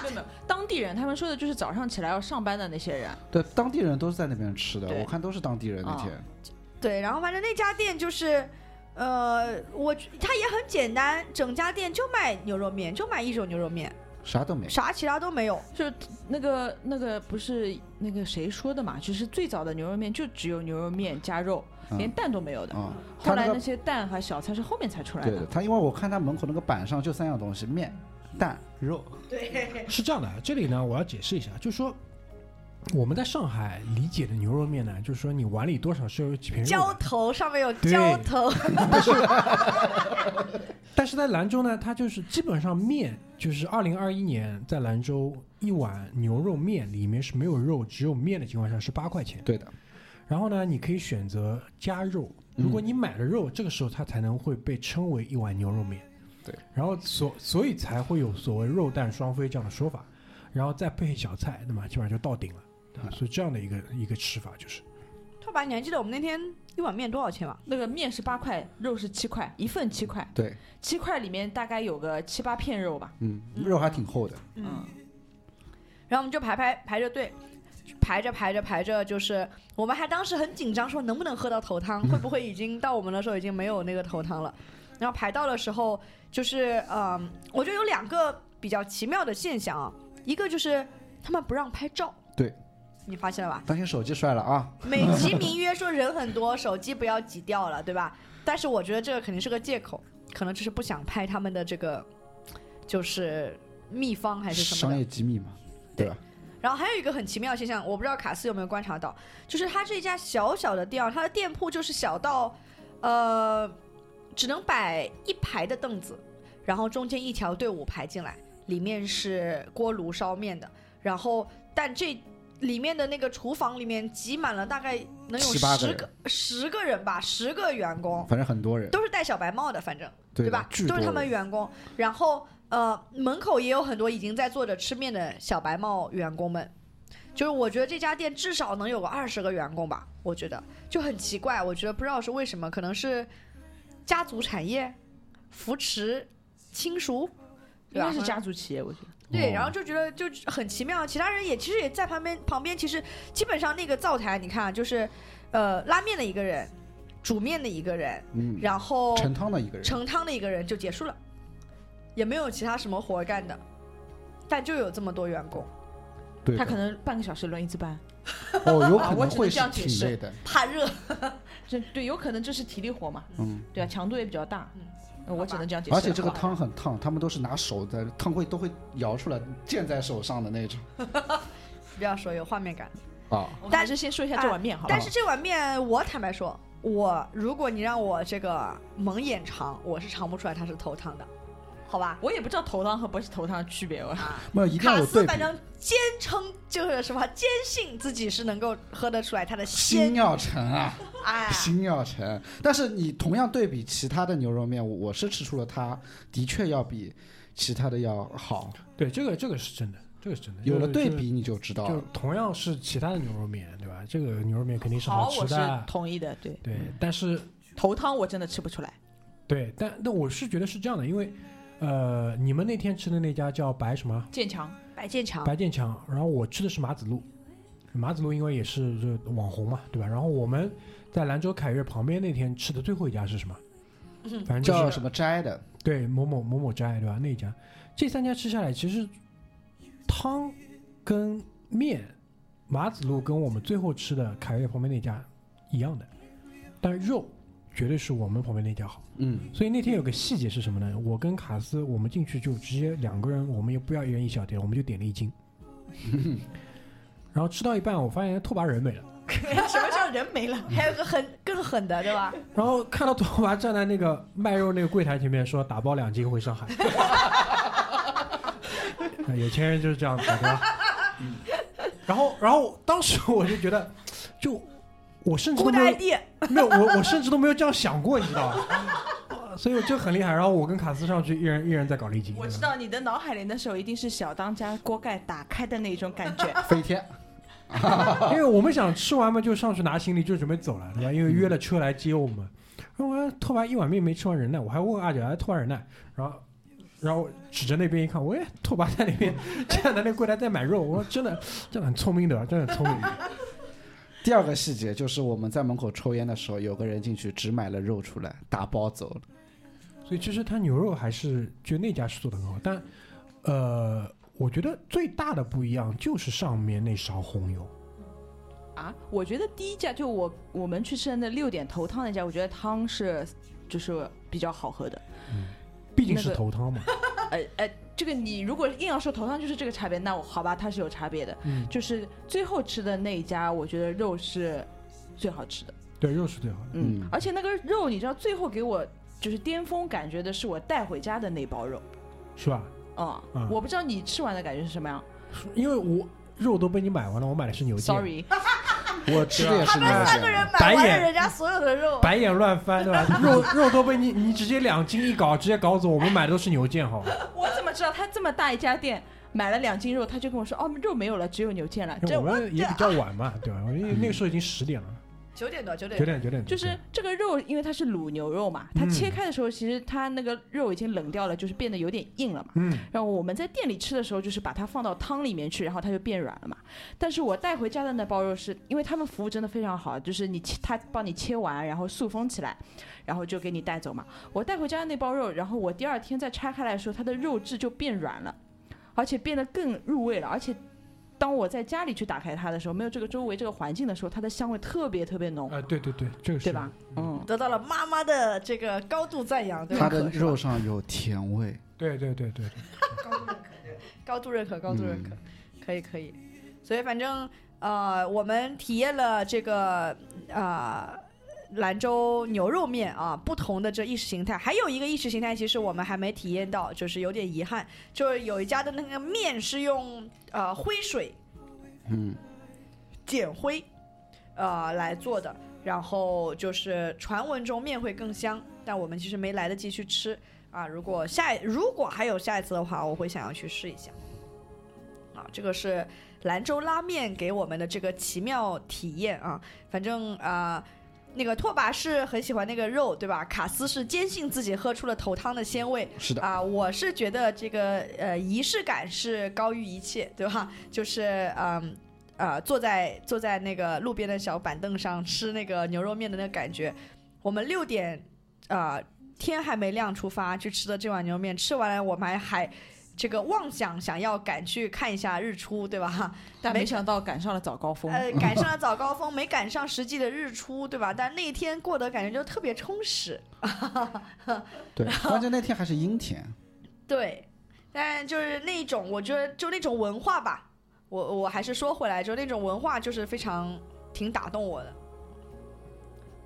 S4: 没有没有，当地人他们说的就是早上起来要上班的那些人。
S5: 对，当地人都是在那边吃的，我看都是当地人那
S4: 啊
S5: 天。
S6: 对，然后反正那家店就是，呃，我它也很简单，整家店就卖牛肉面，就卖一种牛肉面，
S5: 啥都没。
S6: 啥其他都没有。
S4: 就是那个那个不是那个谁说的嘛？就是最早的牛肉面就只有牛肉面加肉，
S5: 嗯
S4: 连蛋都没有的。
S5: 啊，
S4: 后来那些蛋和小菜是后面才出来的
S5: 对的，。他因为我看他门口那个板上就三样东西：面、蛋、肉。
S6: 对，
S3: 是这样的，这里呢，我要解释一下，就是说我们在上海理解的牛肉面呢，就是说你碗里多少是有几片肉
S6: 浇，头上面有浇头，
S3: 但是在兰州呢，它就是基本上面，就是二零二一年在兰州一碗牛肉面里面是没有肉，只有面的情况下是八块钱。
S5: 对的，
S3: 然后呢，你可以选择加肉，如果
S5: 嗯
S3: 你买了肉，这个时候它才能会被称为一碗牛肉面。
S5: 对，
S3: 然后所所以才会有所谓肉蛋双飞这样的说法，然后再配小菜，那么基本上就到顶了，对吧？所以这样的一个一个吃法就是，
S6: 拓跋，你还记得我们那天一碗面多少钱吗？
S4: 那个面是八块，肉是七块，一份七块，
S5: 对，
S4: 七块里面大概有个七八片肉吧。
S5: 嗯，肉还挺厚的。
S4: 嗯，
S6: 然后我们就排排排着队，排着排着排着，就是我们还当时很紧张，说能不能喝到头汤，会不会已经到我们的时候已经没有那个头汤了？然后排到的时候，就是呃，我觉得有两个比较奇妙的现象啊，一个就是他们不让拍照，
S5: 对，
S6: 你发现了吧？
S5: 当心手机摔了啊！
S6: 美其名 曰说人很多，手机不要挤掉了，对吧？但是我觉得这个肯定是个借口，可能就是不想拍他们的这个就是秘方还是什么的
S5: 商业机密嘛，对吧？
S6: 然后还有一个很奇妙的现象，我不知道卡斯有没有观察到，就是它这家小小的店啊，它的店铺就是小到，呃，只能摆一排的凳子，然后中间一条队伍排进来，里面是锅炉烧面的，然后但这里面的那个厨房里面挤满了大概能有十个十个人吧，十个员工，
S5: 反正很多人，
S6: 都是戴小白帽的，反正。
S5: 对的
S6: 吧？都是他们员工，然后呃，门口也有很多已经在坐着吃面的小白帽员工们。就是我觉得这家店至少能有个二十个员工吧，我觉得就很奇怪，我觉得不知道是为什么，可能是家族产业扶持亲属，
S4: 应该是家族企业，我觉得。
S6: 对，
S5: 哦。
S6: 然后就觉得就很奇妙，其他人也其实也在旁边旁边，其实基本上那个灶台，你看啊，就是呃拉面的一个人，煮面的一个人，
S5: 嗯，
S6: 然后
S5: 盛汤的一个人，
S6: 盛汤的一个人就结束了，也没有其他什么活干的，但就有这么多员工，
S5: 对，
S4: 他可能半个小时轮一次班，
S5: 哦，有可
S4: 啊我只能
S5: 会是
S4: 样解释。
S5: 挺累的，
S6: 怕热。
S4: 这对，有可能这是体力活嘛，
S5: 嗯。
S4: 对啊，强度也比较大，
S6: 嗯
S4: 呃我只能这样解释。
S5: 而且这个汤很烫，他们都是拿手在汤会都会摇出来，溅在手上的那种
S6: 不要说有画面感，
S5: 啊。
S4: 我们还是先说一下这碗面好不好？
S6: 但是这碗面我坦白说，我如果你让我这个蒙眼尝，我是尝不出来它是头汤的，好吧？
S4: 我也不知道头汤和不是头汤的区别。我
S6: 啊，
S5: 没有一定要
S6: 卡
S5: 有对比
S6: 斯反，正坚称就是什么坚信自己是能够喝得出来它的鲜，
S5: 心要诚啊，
S6: 哎，
S5: 心要诚。但是你同样对比其他的牛肉面，我我是吃出了它的确要比其他的要好。
S3: 对这个这个是真的，这个是真的，
S5: 有了
S3: 就是
S5: 对比你就知道
S3: 就
S5: 了。
S3: 同样是其他的牛肉面，对吧？这个牛肉面肯定是
S4: 好，我是
S3: 吃的，
S4: 同意的。对，
S3: 对，但是
S4: 头汤我真的吃不出来。
S3: 对，但但我是觉得是这样的，因为呃，你们那天吃的那家叫白什么？
S4: 建强，
S6: 白建强，
S3: 白建强，然后我吃的是马子路，马子路因为也是这网红嘛，对吧？然后我们在兰州凯悦旁边那天吃的最后一家是什么？反正就是
S5: 叫什么斋的，
S3: 对某某某某斋，对吧？那一家，这三家吃下来，其实汤跟面，马子路跟我们最后吃的凯悦旁边那家一样的，但肉绝对是我们旁边那家好。
S5: 嗯，
S3: 所以那天有个细节是什么呢？我跟卡斯，我们进去就直接两个人，我们也不要一人一小碟，我们就点了一斤。然后吃到一半，我发现拓跋人没了。
S4: 什么叫人没了？
S6: 还有个狠更狠的，对吧？
S3: 然后看到拓跋站在那个卖肉那个柜台前面说打包两斤回上海。啊有钱人就是这样子，对吧？然后，然后当时我就觉得，就我甚至都没有没有，我我甚至都没有这样想过，你知道吗？呃所以我就很厉害。然后我跟卡斯上去，一人一人在搞丽晶。
S4: 我知道你的脑海里那时候一定是小当家锅盖打开的那种感觉。
S5: 飞天，
S3: 因为我们想吃完嘛，就上去拿行李，就准备走了，对吧？因为约了车来接我们。然后我还拓跋一碗面没吃完人呢，我还问阿九，哎，拓跋人呢？然后，然后指着那边一看，喂，拓跋在那边 站在那柜台在买肉。我说真的，真的很聪明的，真的很聪明。
S5: 第二个细节就是我们在门口抽烟的时候，有个人进去只买了肉出来，打包走了。
S3: 所以其实它牛肉还是就那家是做的很好，但呃，我觉得最大的不一样就是上面那勺红油。
S4: 啊，我觉得第一家就我我们去吃的那六点头汤那家，我觉得汤是就是比较好喝的。
S3: 毕竟是头汤嘛，
S4: 呃呃，这个你如果硬要说头汤就是这个差别，那我好吧，它是有差别的。
S3: 嗯，
S4: 就是最后吃的那一家，我觉得肉是最好吃的。
S3: 对，肉是最好的。
S4: 嗯，
S5: 嗯
S4: 而且那个肉，你知道最后给我就是巅峰感觉的是我带回家的那包肉。
S3: 是吧？
S4: 嗯，
S3: 嗯
S4: 我不知道你吃完的感觉是什么样。
S3: 因为我肉都被你买完了，我买的是牛腱
S4: Sorry，
S5: 我 吃的也是那
S6: 三个人
S5: 腱，
S6: 买完了
S3: 白眼
S6: 人家所有的肉，
S3: 白眼乱翻，对吧？肉肉都被你你直接两斤一搞，直接搞走。我们买的都是牛腱，好吧？
S4: 我怎么知道他这么大一家店买了两斤肉，他就跟我说哦肉没有了，只有牛腱了。这
S3: 我们也比较晚嘛，对吧？因为那个时候已经十点了，
S6: 九点多，九点
S3: 九点九点
S4: 就是这个肉，因为它是卤牛肉嘛，它
S3: 嗯
S4: 切开的时候，其实它那个肉已经冷掉了，就是变得有点硬了嘛。
S3: 嗯，
S4: 然后我们在店里吃的时候，就是把它放到汤里面去，然后它就变软了嘛。但是我带回家的那包肉是，因为他们服务真的非常好，就是你切，他帮你切完，然后塑封起来，然后就给你带走嘛。我带回家的那包肉，然后我第二天再拆开来的时候，它的肉质就变软了，而且变得更入味了，而且。当我在家里去打开它的时候，没有这个周围这个环境的时候，它的香味特别特别浓，
S3: 啊，对对对，这个是
S4: 对吧？嗯，
S6: 得到了妈妈的这个高度赞扬，对吧？
S5: 它的肉上有甜味，
S3: 对对对对对，
S6: 高度认可，高度认可，
S5: 嗯
S6: 可以可以。所以反正呃，我们体验了这个啊。兰州牛肉面啊，不同的这意识形态，还有一个意识形态，其实我们还没体验到，就是有点遗憾，就是有一家的那个面是用呃灰水
S5: 嗯，
S6: 碱灰，呃来做的。然后就是传闻中面会更香，但我们其实没来得及去吃啊。如果下一如果还有下一次的话，我会想要去试一下。啊，这个是兰州拉面给我们的这个奇妙体验啊。反正啊、那个拓跋是很喜欢那个肉，对吧？卡斯是坚信自己喝出了头汤的鲜味，
S5: 是的，
S6: 啊，我是觉得这个呃仪式感是高于一切，对吧？就是嗯呃坐在坐在那个路边的小板凳上吃那个牛肉面的那个感觉。我们六点啊、呃天还没亮出发去吃的这碗牛肉面，吃完了我们还还这个妄想想要赶去看一下日出，对吧？
S4: 但没想到赶上了早高峰。
S6: 呃，赶上了早高峰，没赶上实际的日出，对吧？但那一天过得感觉就特别充实。
S5: 对，关键那天还是阴天，
S6: 对，但就是那种，我觉得就那种文化吧，我我还是说回来，就那种文化就是非常挺打动我的，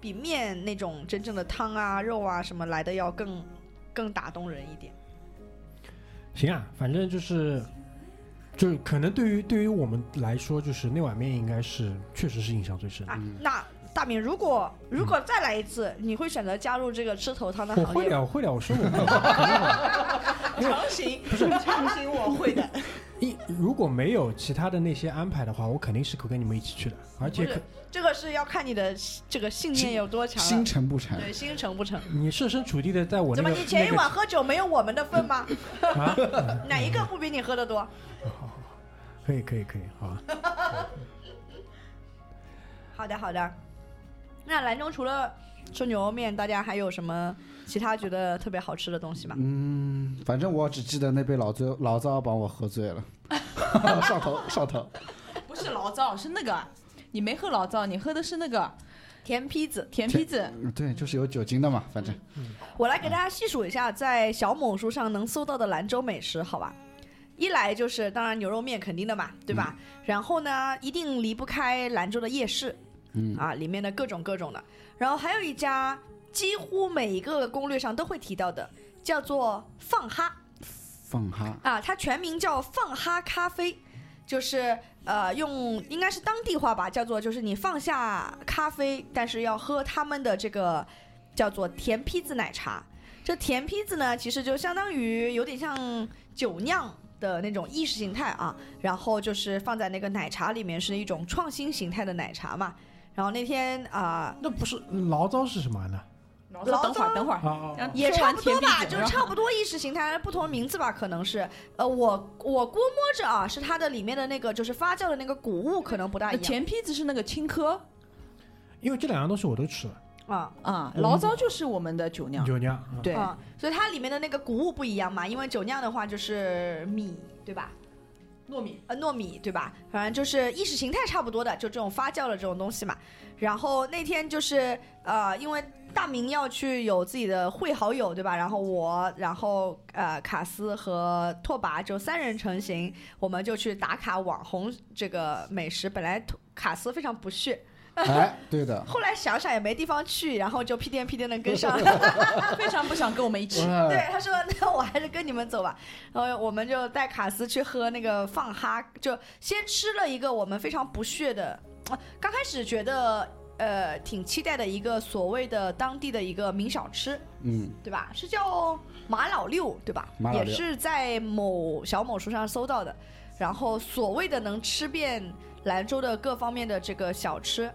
S6: 比面那种真正的汤啊、肉啊什么来的要更更打动人一点。
S3: 行啊，反正就是，就是可能对于对于我们来说，就是那碗面应该是确实是印象最深的。
S6: 啊，那大明，如果如果再来一次，你会选择加入这个吃头汤的行业吗？
S3: 我会的，我会的，我说我会的。
S4: 强行不是强行，我会的。
S3: 一如果没有其他的那些安排的话，我肯定是可跟你们一起去的，而且可，
S6: 这个是要看你的这个信念有多强
S5: 心。诚不诚。
S6: 对，心诚不诚？
S3: 你设身处地的在我那个
S6: 怎么你前一晚喝酒没有我们的份吗？
S3: 啊，
S6: 哪一个不比你喝的多？
S3: 可以可以可以，好啊。
S6: 好的好的。那兰州除了吃牛肉面，大家还有什么其他觉得特别好吃的东西吗？
S5: 嗯，反正我只记得那杯老醉老糟把我喝醉了，上头上头。
S4: 不是醪糟，是那个，你没喝醪糟，你喝的是那个
S6: 甜坯子，
S4: 甜坯子。
S5: 嗯对，就是有酒精的嘛，反正
S6: 我来给大家细数一下在小某书上能搜到的兰州美食，好吧？一来就是当然牛肉面肯定的嘛，对吧？然后呢，一定离不开兰州的夜市，
S5: 嗯
S6: 啊，里面的各种各种的。然后还有一家几乎每一个攻略上都会提到的，叫做放哈
S5: 放哈，
S6: 啊，它全名叫放哈咖啡，就是呃用应该是当地话吧，叫做就是你放下咖啡，但是要喝他们的这个叫做甜坯子奶茶。这甜坯子呢，其实就相当于有点像酒酿的那种意识形态啊，然后就是放在那个奶茶里面，是一种创新形态的奶茶嘛。然后那天啊、
S3: 那不是醪糟是什么呢？
S4: 醪糟，等会儿，等会儿，
S6: 也差不多吧，就是差不多意识形态，不同名字吧，可能是。呃，我我估摸着啊，是它的里面的那个就是发酵的那个谷物可能不大一样
S4: 甜坯子是那个青稞
S3: 因为这两样东西我都吃了，
S6: 啊。
S4: 啊，醪糟就是我们的酒酿。
S3: 酒酿。啊
S4: 对，
S6: 啊，所以它里面的那个谷物不一样嘛，因为酒酿的话就是米，对吧？
S4: 糯米。
S6: 呃，糯米对吧？反正就是意识形态差不多的，就这种发酵的这种东西嘛。然后那天就是呃，因为大明要去有自己的会好友对吧？然后我，然后呃卡斯和拓跋就三人成行，我们就去打卡网红这个美食。本来卡斯非常不屑，
S5: 哎，对的，
S6: 后来想想也没地方去，然后就屁颠屁颠的跟上。
S4: 非常不想跟我们一起。
S5: 哎
S6: 对，他说那我还是跟你们走吧。然后我们就带卡斯去喝那个放哈，就先吃了一个我们非常不屑的，啊刚开始觉得呃挺期待的一个所谓的当地的一个名小吃，
S5: 嗯，
S6: 对吧？是叫马老六，对吧？
S5: 马老六
S6: 也是在某小某书上搜到的。然后所谓的能吃遍兰州的各方面的这个小吃，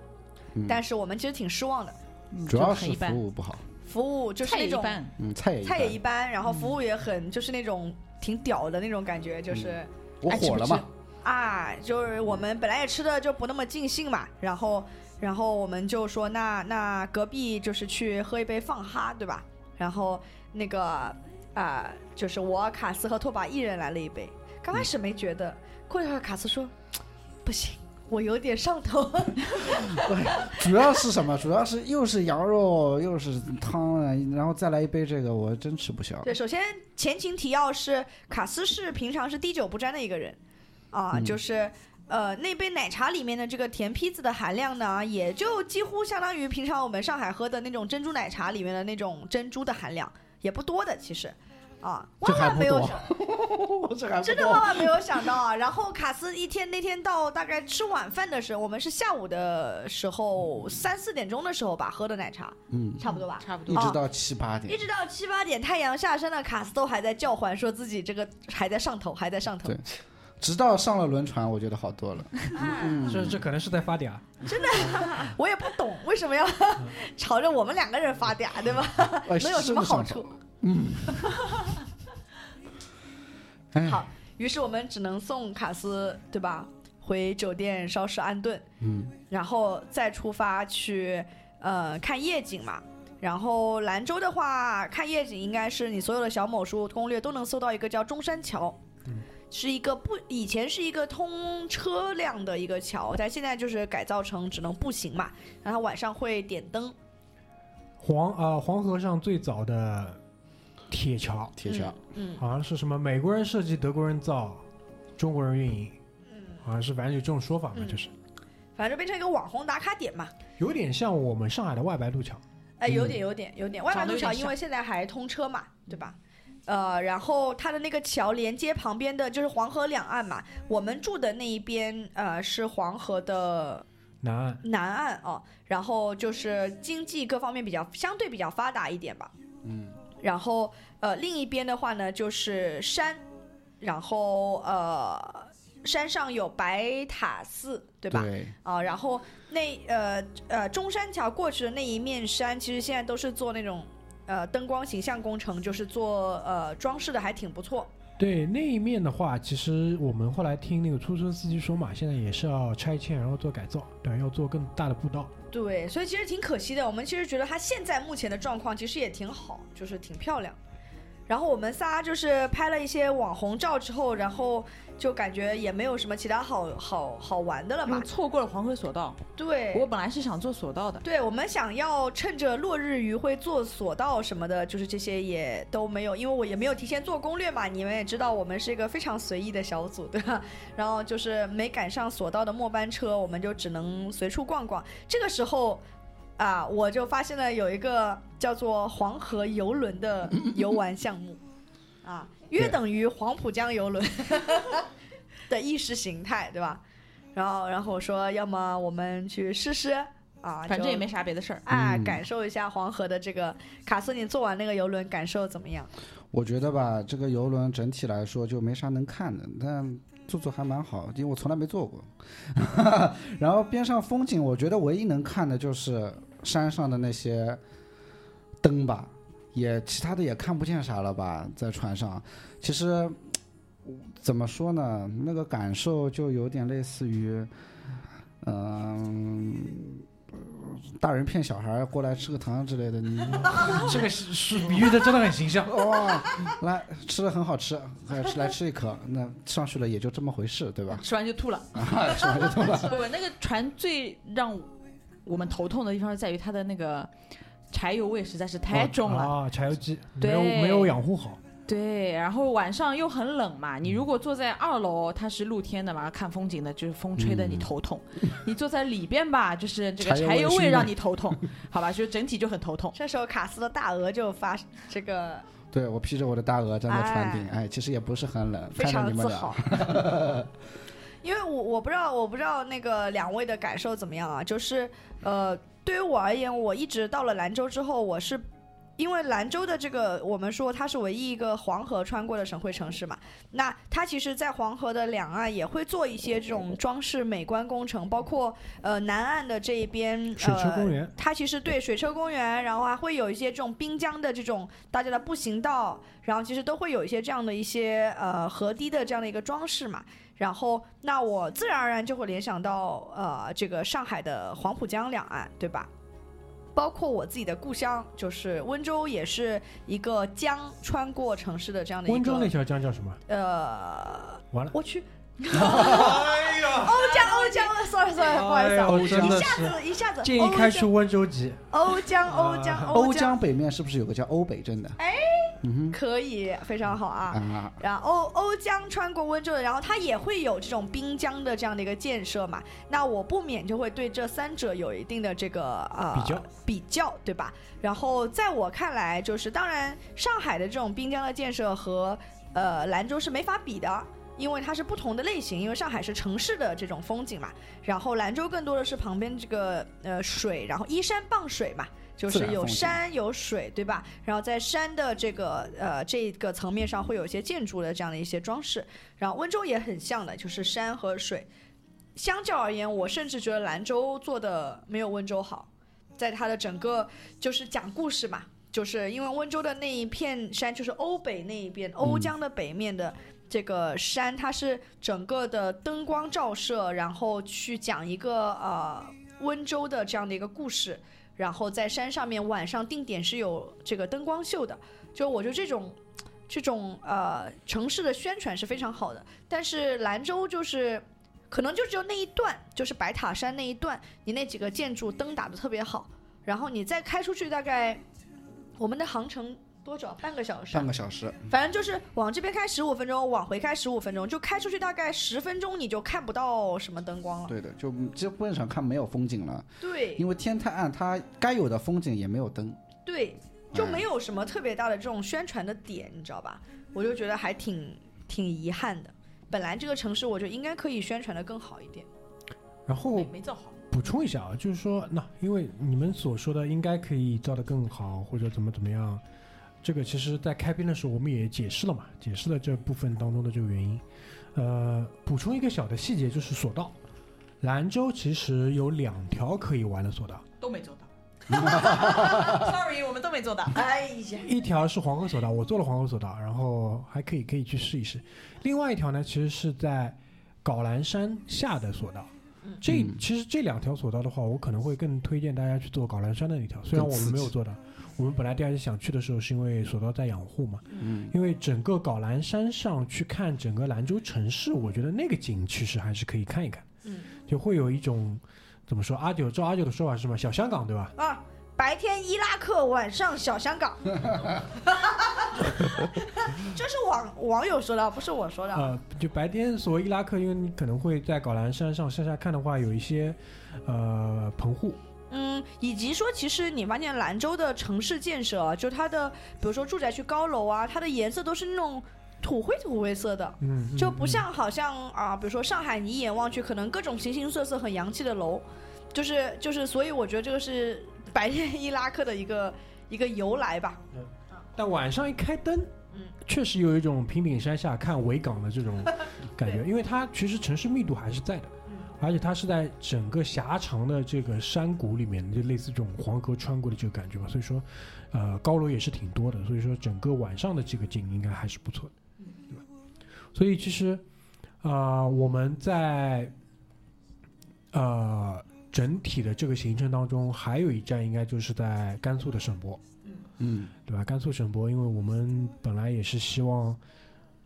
S5: 嗯。
S6: 但是我们其实挺失望的，
S4: 嗯
S5: 主要
S4: 就是很一般。
S5: 服务不好，
S6: 服务就是那种
S4: 菜也一般。
S5: 嗯，菜也一
S6: 菜也
S5: 般
S6: 一般，然后服务也很就是那种挺屌的那种感觉，就是、
S5: 我
S4: 爱吃不吃
S5: 火了嘛，
S6: 啊，就是我们本来也吃的就不那么尽兴嘛，然后然后我们就说那那隔壁就是去喝一杯放哈，对吧？然后那个啊、就是我卡斯和拓跋一人来了一杯，刚开始没觉得，过一会儿卡斯说不行。我有点上头，
S5: 主要是什么？主要是又是羊肉又是汤啊，然后再来一杯这个，我真吃不消。
S6: 对，首先前情提要是卡斯是平常是滴酒不沾的一个人，啊，
S5: 嗯
S6: 就是呃那杯奶茶里面的这个甜坯子的含量呢，也就几乎相当于平常我们上海喝的那种珍珠奶茶里面的那种珍珠的含量，也不多的其实，啊，万万没有想，真的万万没有想到啊！然后卡斯一天那天到大概吃晚饭的时候，我们是下午的时候三四点钟的时候吧喝的奶茶，
S5: 嗯，
S6: 差不多吧，
S4: 差不多。
S5: 一直到七八点，
S6: 一直到七八点，太阳下山了，卡斯都还在叫唤，说自己这个还在上头，还在上头
S5: 对。直到上了轮船，我觉得好多了。
S6: 嗯
S3: 这这可能是在发嗲。
S6: 真的我也不懂为什么要朝着我们两个人发嗲，对吧？
S5: 哎
S6: 能有什么好？处
S5: 头？哎，
S6: 好，于是我们只能送卡斯，对吧？回酒店稍事安顿，
S5: 嗯，
S6: 然后再出发去呃看夜景嘛。然后兰州的话，看夜景应该是你所有的小某书攻略都能搜到一个叫中山桥，嗯是一个不以前是一个通车辆的一个桥，但现在就是改造成只能步行嘛。然后晚上会点灯，
S3: 黄啊、黄河上最早的铁桥，
S5: 铁桥，
S6: 嗯，
S3: 好像是什么美国人设计，德国人造，中国人运营，
S6: 嗯，
S3: 好像是反正有这种说法嘛，
S6: 嗯
S3: 就是
S6: 反正就变成一个网红打卡点嘛。
S3: 有点像我们上海的外白渡桥。
S6: 哎，有
S5: 嗯
S6: 点，有点，有点。外
S4: 长
S6: 环路桥因为现在还通车嘛，对吧？呃，然后它的那个桥连接旁边的就是黄河两岸嘛。我们住的那一边，呃，是黄河的
S3: 南岸
S6: 南岸哦。然后就是经济各方面比较相对比较发达一点吧。
S5: 嗯，
S6: 然后呃，另一边的话呢，就是山，然后呃，山上有白塔寺，对吧？
S5: 对，
S6: 啊，然后那呃呃中山桥过去的那一面山，其实现在都是做那种呃灯光形象工程，就是做呃装饰的，还挺不错。
S3: 对那一面的话，其实我们后来听那个出租车司机说嘛，现在也是要拆迁，然后做改造，对，要做更大的步道。
S6: 对，所以其实挺可惜的。我们其实觉得它现在目前的状况其实也挺好，就是挺漂亮。然后我们仨就是拍了一些网红照之后，然后就感觉也没有什么其他好好好玩的了嘛。
S4: 错过了黄河索道。
S6: 对，
S4: 我本来是想做索道的，
S6: 对，我们想要趁着落日余晖做索道什么的，就是这些也都没有，因为我也没有提前做攻略嘛。你们也知道，我们是一个非常随意的小组，对吧？然后就是没赶上索道的末班车，我们就只能随处逛逛。这个时候。啊，我就发现了有一个叫做黄河游轮的游玩项目，啊，约等于黄浦江游轮 的意识形态，对吧？然后，然后我说，要么我们去试试啊，
S4: 反正也没啥别的事儿。
S6: 哎，
S5: 嗯
S6: 感受一下黄河的这个卡斯，你坐完那个游轮感受怎么样？
S5: 我觉得吧，这个游轮整体来说就没啥能看的，但坐坐还蛮好，因为我从来没坐过。然后边上风景，我觉得唯一能看的就是山上的那些灯吧，也其他的也看不见啥了吧，在船上。其实怎么说呢，那个感受就有点类似于，嗯、大人骗小孩过来吃个糖之类的，你
S3: 这个是是比喻的真的很形象。
S5: 哇，来吃的很好吃，来吃来吃一颗，那上去了也就这么回事，对吧？
S4: 吃完就吐了。
S5: 啊，吃完就吐了。
S4: 不，那个船最让我们头痛的地方是在于它的那个柴油味实在是太重了。
S3: 啊！柴油机没有
S4: 对
S3: 没有养护好，
S4: 对，然后晚上又很冷嘛，你如果坐在二楼，它是露天的嘛，看风景的，就是风吹的你头痛；你坐在里边吧，就是这个
S5: 柴油
S4: 味让你头痛，好吧，就整体就很头痛。
S6: 这时候卡斯的大鹅就发这个
S5: 对我披着我的大鹅站在船顶，哎，其实也不是很冷，
S6: 非
S5: 看着你们俩
S6: 常自豪。因为我我不知道我不知道那个两位的感受怎么样啊？就是呃，对于我而言，我一直到了兰州之后，我是。因为兰州的这个，我们说它是唯一一个黄河穿过的省会城市嘛，那它其实，在黄河的两岸也会做一些这种装饰美观工程，包括呃南岸的这一边
S3: 水车公
S6: 呃
S3: 园。
S6: 它其实对水车公园，然后还会有一些这种滨江的这种大家的步行道，然后其实都会有一些这样的一些呃河堤的这样的一个装饰嘛。然后，那我自然而然就会联想到呃这个上海的黄浦江两岸，对吧？包括我自己的故乡，就是温州，也是一个江穿过城市的这样的一个。
S3: 温州那条江叫什么？
S6: 呃，
S3: 完了，
S6: 我去，
S3: 哎呀，
S6: 欧江欧江，sorry sorry，不好意思一下子一下子
S3: 建议开出温州籍。
S6: 欧江欧江
S3: 啊
S5: 欧
S6: 江
S5: 江北面是不是有个叫欧北镇的？嗯
S6: 可以，非常好啊。然后欧欧江穿过温州的，然后它也会有这种滨江的这样的一个建设嘛。那我不免就会对这三者有一定的这个呃
S3: 比较
S6: 比较，对吧？然后在我看来，就是当然上海的这种滨江的建设和呃兰州是没法比的。因为它是不同的类型，因为上海是城市的这种风景嘛，然后兰州更多的是旁边这个呃水，然后依山傍水嘛，就是有山有水，对吧？然后在山的这个呃这个层面上会有一些建筑的这样的一些装饰，然后温州也很像的，就是山和水。相较而言，我甚至觉得兰州做的没有温州好，在它的整个就是讲故事嘛，就是因为温州的那一片山就是欧北那一边，欧江的北面的这个山，它是整个的灯光照射，然后去讲一个呃温州的这样的一个故事，然后在山上面晚上定点是有这个灯光秀的，就我觉得这种。这种呃城市的宣传是非常好的，但是兰州就是可能就只有那一段，就是白塔山那一段，你那几个建筑灯打的特别好，然后你再开出去大概我们的航程多久？半个小时啊。
S5: 半个小时，
S6: 反正就是往这边开十五分钟，往回开十五分钟，就开出去大概十分钟，你就看不到什么灯光了。
S5: 对的，就基本上看没有风景了，
S6: 对
S5: 因为天太暗，它该有的风景也没有灯。
S6: 对，就
S5: 哎
S6: 没有什么特别大的这种宣传的点，你知道吧？我就觉得还挺挺遗憾的。本来这个城市我觉得应该可以宣传的更好一点。
S3: 然后
S4: 没没造好。
S3: 补充一下啊，就是说，那因为你们所说的应该可以造的更好，或者怎么怎么样，这个其实在开篇的时候我们也解释了嘛，解释了这部分当中的这个原因。呃，补充一个小的细节，就是索道，兰州其实有两条可以玩的索道，
S4: 都没做到。Sorry，我们都没做到。
S6: 哎呀，
S3: 一条是黄河索道，我做了黄河索道，然后还可以可以去试一试。另外一条呢，其实是在皋兰山下的索道。这
S5: 嗯
S3: 其实这两条索道的话，我可能会更推荐大家去做皋兰山的那条。虽然我们没有做到，我们本来第二天想去的时候，是因为索道在养护嘛。
S5: 嗯，
S3: 因为整个皋兰山上去看整个兰州城市，我觉得那个景其实还是可以看一看。
S6: 嗯，
S3: 就会有一种怎么说？阿九照阿九的说法是什么？小香港对吧？
S6: 啊，白天伊拉克，晚上小香港，这是网网友说的，不是我说的。
S3: 呃，就白天所谓伊拉克，因为你可能会在皋兰山上向下看的话，有一些呃棚户，
S6: 嗯，以及说，其实你发现兰州的城市建设啊，就它的，比如说住宅区高楼啊，它的颜色都是那种土灰土灰色的，
S3: 嗯，
S6: 就不
S3: 嗯
S6: 像好像啊，比如说上海，你一眼望去，可能各种形形色色很洋气的楼，就是就是，所以我觉得这个是 白天伊拉克的一个一个由来吧。
S3: 但晚上一开灯，
S6: 嗯
S3: 确实有一种平顶山下看维港的这种 感觉，因为它其实城市密度还是在的，
S6: 嗯
S3: 而且它是在整个狭长的这个山谷里面，就类似这种黄河穿过的这个感觉嘛，所以说，呃，高楼也是挺多的，所以说整个晚上的这个景应该还是不错的，对吧？所以其实，啊，我们在呃整体的这个行程当中，还有一站应该就是在甘肃的省博。
S5: 嗯，
S3: 对吧？甘肃省博，因为我们本来也是希望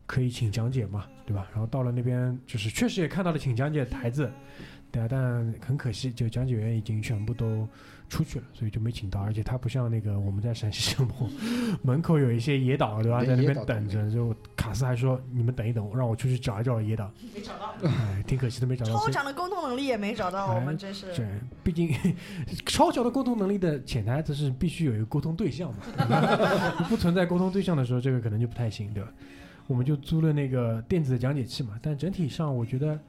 S3: 可以请讲解嘛，对吧？然后到了那边，就是确实也看到了请讲解的台子，对啊，但很可惜，就讲解员已经全部都出去了，所以就没请到。而且他不像那个我们在陕西省博门口有一些野导，对吧？在那边等着，就卡斯还说你们等一等，让我出去找一找野导。
S6: 没找到，
S3: 哎，挺可惜的，没找到。
S6: 超强的沟通能力也没找到，
S3: 哎
S6: 我们真是。
S3: 对，毕竟 超强的沟通能力的潜台词是必须有一个沟通对象嘛。不存在沟通对象的时候，这个可能就不太行，对吧？我们就租了那个电子的讲解器嘛，但整体上我觉得，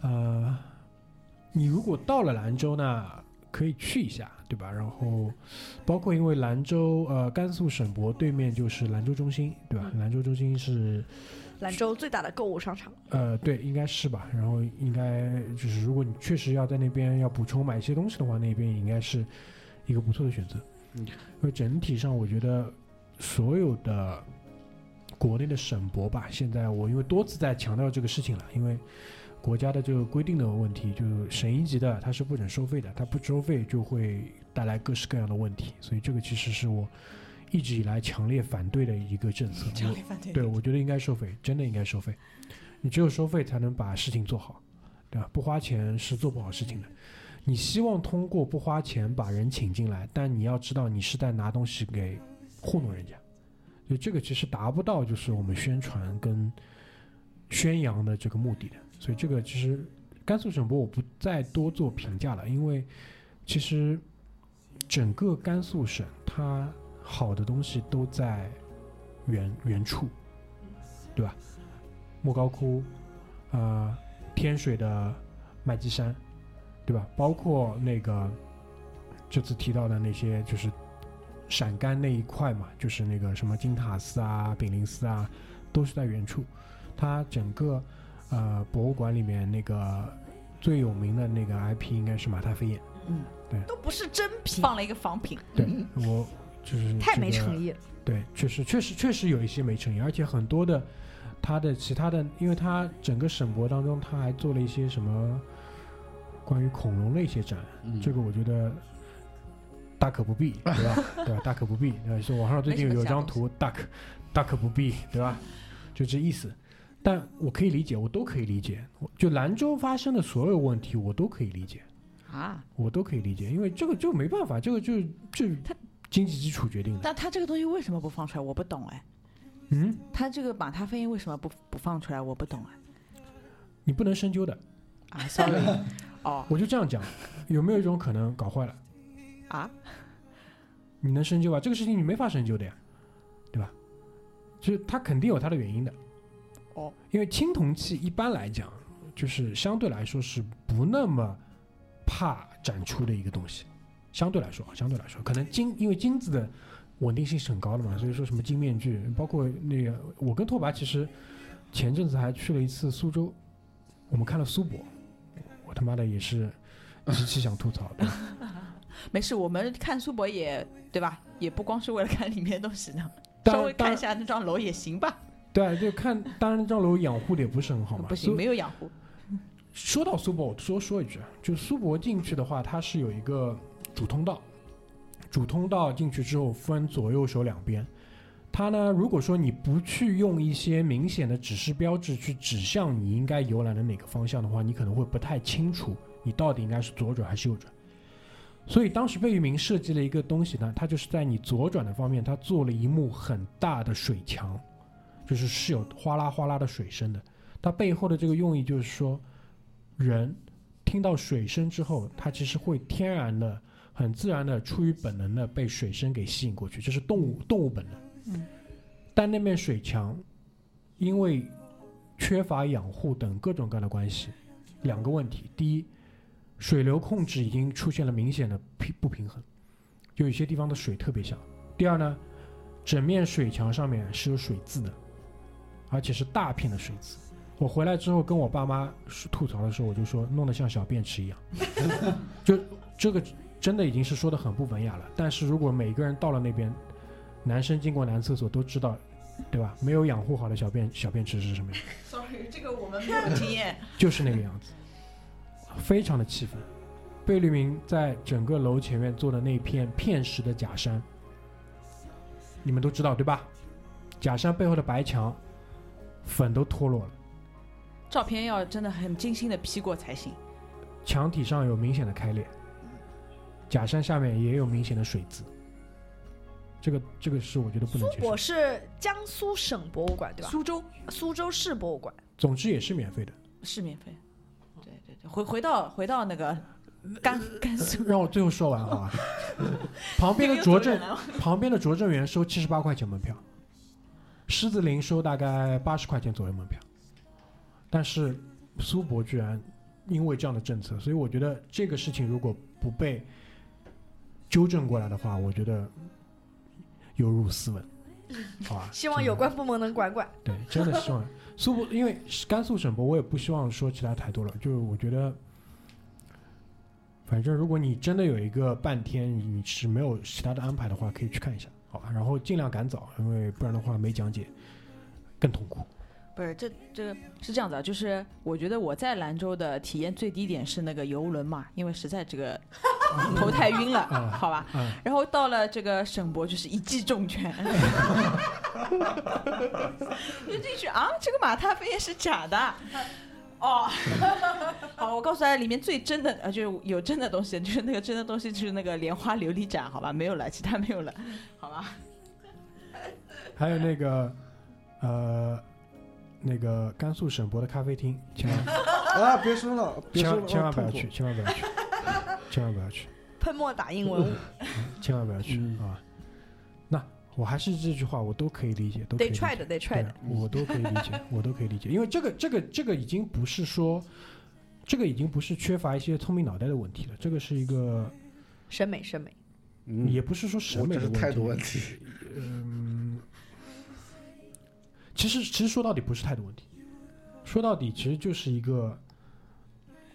S3: 呃，你如果到了兰州呢，可以去一下，对吧？然后包括因为兰州呃甘肃省博对面就是兰州中心，对吧？兰州中心是
S6: 兰州最大的购物商场，
S3: 呃，对，应该是吧。然后应该就是，如果你确实要在那边要补充买一些东西的话，那边也应该是一个不错的选择。
S5: 嗯
S3: 因为整体上我觉得所有的国内的省博吧，现在我因为多次在强调这个事情了，因为国家的这个规定的问题，就省一级的它是不准收费的，它不收费就会带来各式各样的问题，所以这个其实是我一直以来强烈反对的一个政策。我
S4: 反对
S3: 对，我觉得应该收费，真的应该收费。你只有收费才能把事情做好，对吧？不花钱是做不好事情的。你希望通过不花钱把人请进来，但你要知道你是在拿东西给糊弄人家，所以这个其实达不到就是我们宣传跟宣扬的这个目的的。所以这个其实甘肃省博我不再多做评价了，因为其实整个甘肃省它好的东西都在原原处，对吧？莫高窟，啊，天水的麦积山，对吧？包括那个这次提到的那些，就是陕甘那一块嘛，就是那个什么金塔寺啊、炳灵寺啊，都是在原处。它整个呃博物馆里面那个最有名的那个 IP 应该是马太飞燕。
S4: 嗯，对
S6: 都不是真品，
S4: 放了一个仿品，
S3: 对我就是
S6: 太
S3: 这个
S6: 没诚意了。
S3: 对，确实确实确实有一些没诚意，而且很多的他的其他的，因为他整个省博当中，他还做了一些什么关于恐龙的一些展，
S5: 嗯
S3: 这个我觉得大可不必，对吧？对吧？大可不必。呃，说网上最近有一张图，大可大可不必，对吧？就这意思。但我可以理解，我都可以理解。就兰州发生的所有问题，我都可以理解，
S4: 啊，
S3: 我都可以理解，因为这个就没办法，这个就就
S4: 它
S3: 经济基础决定的。
S4: 但他这个东西为什么不放出来？我不懂哎。
S3: 嗯，
S4: 他这个马踏飞鹰为什么不不放出来？我不懂哎。
S3: 你不能深究的。
S4: 啊，sorry，哦
S3: 我就这样讲，有没有一种可能搞坏了？
S4: 啊，
S3: 你能深究吧？这个事情你没法深究的呀，对吧？就是它肯定有它的原因的。
S4: 哦，
S3: 因为青铜器一般来讲，就是相对来说是不那么怕展出的一个东西。相对来说，相对来说，可能金因为金子的稳定性是很高的嘛，所以说什么金面具，包括那个我跟拓跋其实前阵子还去了一次苏州，我们看了苏博，我他妈的也是极其想吐槽，对吧
S4: 没事，我们看苏博也对吧？也不光是为了看里面的东西呢，稍微看一下那幢楼也行吧？
S3: 对啊，就看，当然那幢楼养护的也不是很好嘛。
S4: 不行，没有养护。
S3: 说到苏博，我多说一句啊，就苏博进去的话，它是有一个主通道，主通道进去之后分左右手两边。它呢，如果说你不去用一些明显的指示标志去指向你应该游览的哪个方向的话，你可能会不太清楚你到底应该是左转还是右转。所以当时贝聿铭设计了一个东西呢，它就是在你左转的方面，他做了一幕很大的水墙，就是是有哗啦哗啦的水声的。它背后的这个用意就是说，人听到水声之后，他其实会天然的、很自然的、出于本能的被水声给吸引过去，这是动物动物本能。
S4: 嗯。
S3: 但那面水墙，因为缺乏养护等各种各样的关系，两个问题：第一，水流控制已经出现了明显的平不平衡，就有些地方的水特别小；第二呢，整面水墙上面是有水渍的，而且是大片的水渍。我回来之后跟我爸妈吐槽的时候，我就说弄得像小便池一样，就这个真的已经是说的很不文雅了。但是如果每个人到了那边，男生经过男厕所都知道，对吧？没有养护好的小便小便池是什么样，
S4: Sorry，这个我们没有经验。
S3: 就是那个样子，非常的气愤。贝聿铭在整个楼前面做的那片片石的假山，你们都知道对吧？假山背后的白墙，粉都脱落了。
S4: 照片要真的很精心的 P 过才行。
S3: 墙体上有明显的开裂，假山下面也有明显的水渍。这个这个是我觉得不能接受
S6: 我。是江苏省博物馆对吧？
S4: 苏州
S6: 苏州市博物馆。
S3: 总之也是免费的。
S4: 是免费。回回到回到那个甘甘肃。
S3: 让我最后说完好吧。旁边的拙政旁边的拙政园收七十八块钱门票，狮子林收大概八十块钱左右门票，但是苏博居然因为这样的政策，所以我觉得这个事情如果不被纠正过来的话，我觉得有辱斯文，好吧？
S6: 希望有关部门能管管。
S3: 对，真的希望 苏博，因为甘肃省博，我也不希望说其他太多了，就是我觉得，反正如果你真的有一个半天你你是没有其他的安排的话，可以去看一下，好吧？然后尽量赶早，因为不然的话没讲解更痛苦。
S4: 不是，这这个是这样子啊，就是我觉得我在兰州的体验最低点是那个游轮嘛，因为实在这个 头太晕了，
S3: 嗯
S4: 好吧。
S3: 嗯，
S4: 然后到了这个省博，就是一记重拳，就进去啊，这个马踏飞是假的。哦，好，我告诉大家，里面最真的呃，就是有真的东西，就是那个真的东西，就是那个莲花琉璃盏，好吧，没有了，其他没有了，好吧。
S3: 还有那个呃那个甘肃省博的咖啡厅，千万
S5: 啊，别说了，别
S3: 千
S5: 说了，
S3: 万千万不要去，千万不要去，千万不要去。
S6: 喷墨打印文物
S3: 千万不要去、
S5: 嗯
S3: 啊！那我还是这句话，我都可以理解，都可以
S6: 得
S3: 理解
S6: 踹的得踹的。
S3: 对我都可以理解，我都可以理解，因为这个这个这个已经不是说，这个已经不是缺乏一些聪明脑袋的问题了，这个是一个，
S6: 审美审美，
S5: 嗯
S3: 也不是说审美的问题，
S5: 态度问题。
S3: 嗯，其实其实说到底不是态度问题，说到底其实就是一个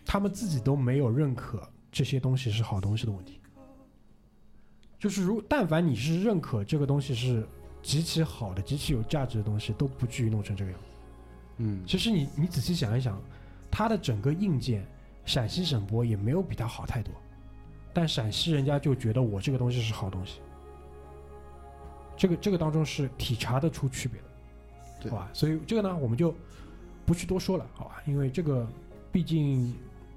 S3: 他们自己都没有认可这些东西是好东西的问题。就是如但凡你是认可这个东西是极其好的、极其有价值的东西，都不至于弄成这个样子。
S5: 嗯，
S3: 其实你你仔细想一想，它的整个硬件，陕西省博也没有比它好太多，但陕西人家就觉得我这个东西是好东西，这个这个当中是体察得出区别的，好吧？所以这个呢，我们就不去多说了，好吧？因为这个毕竟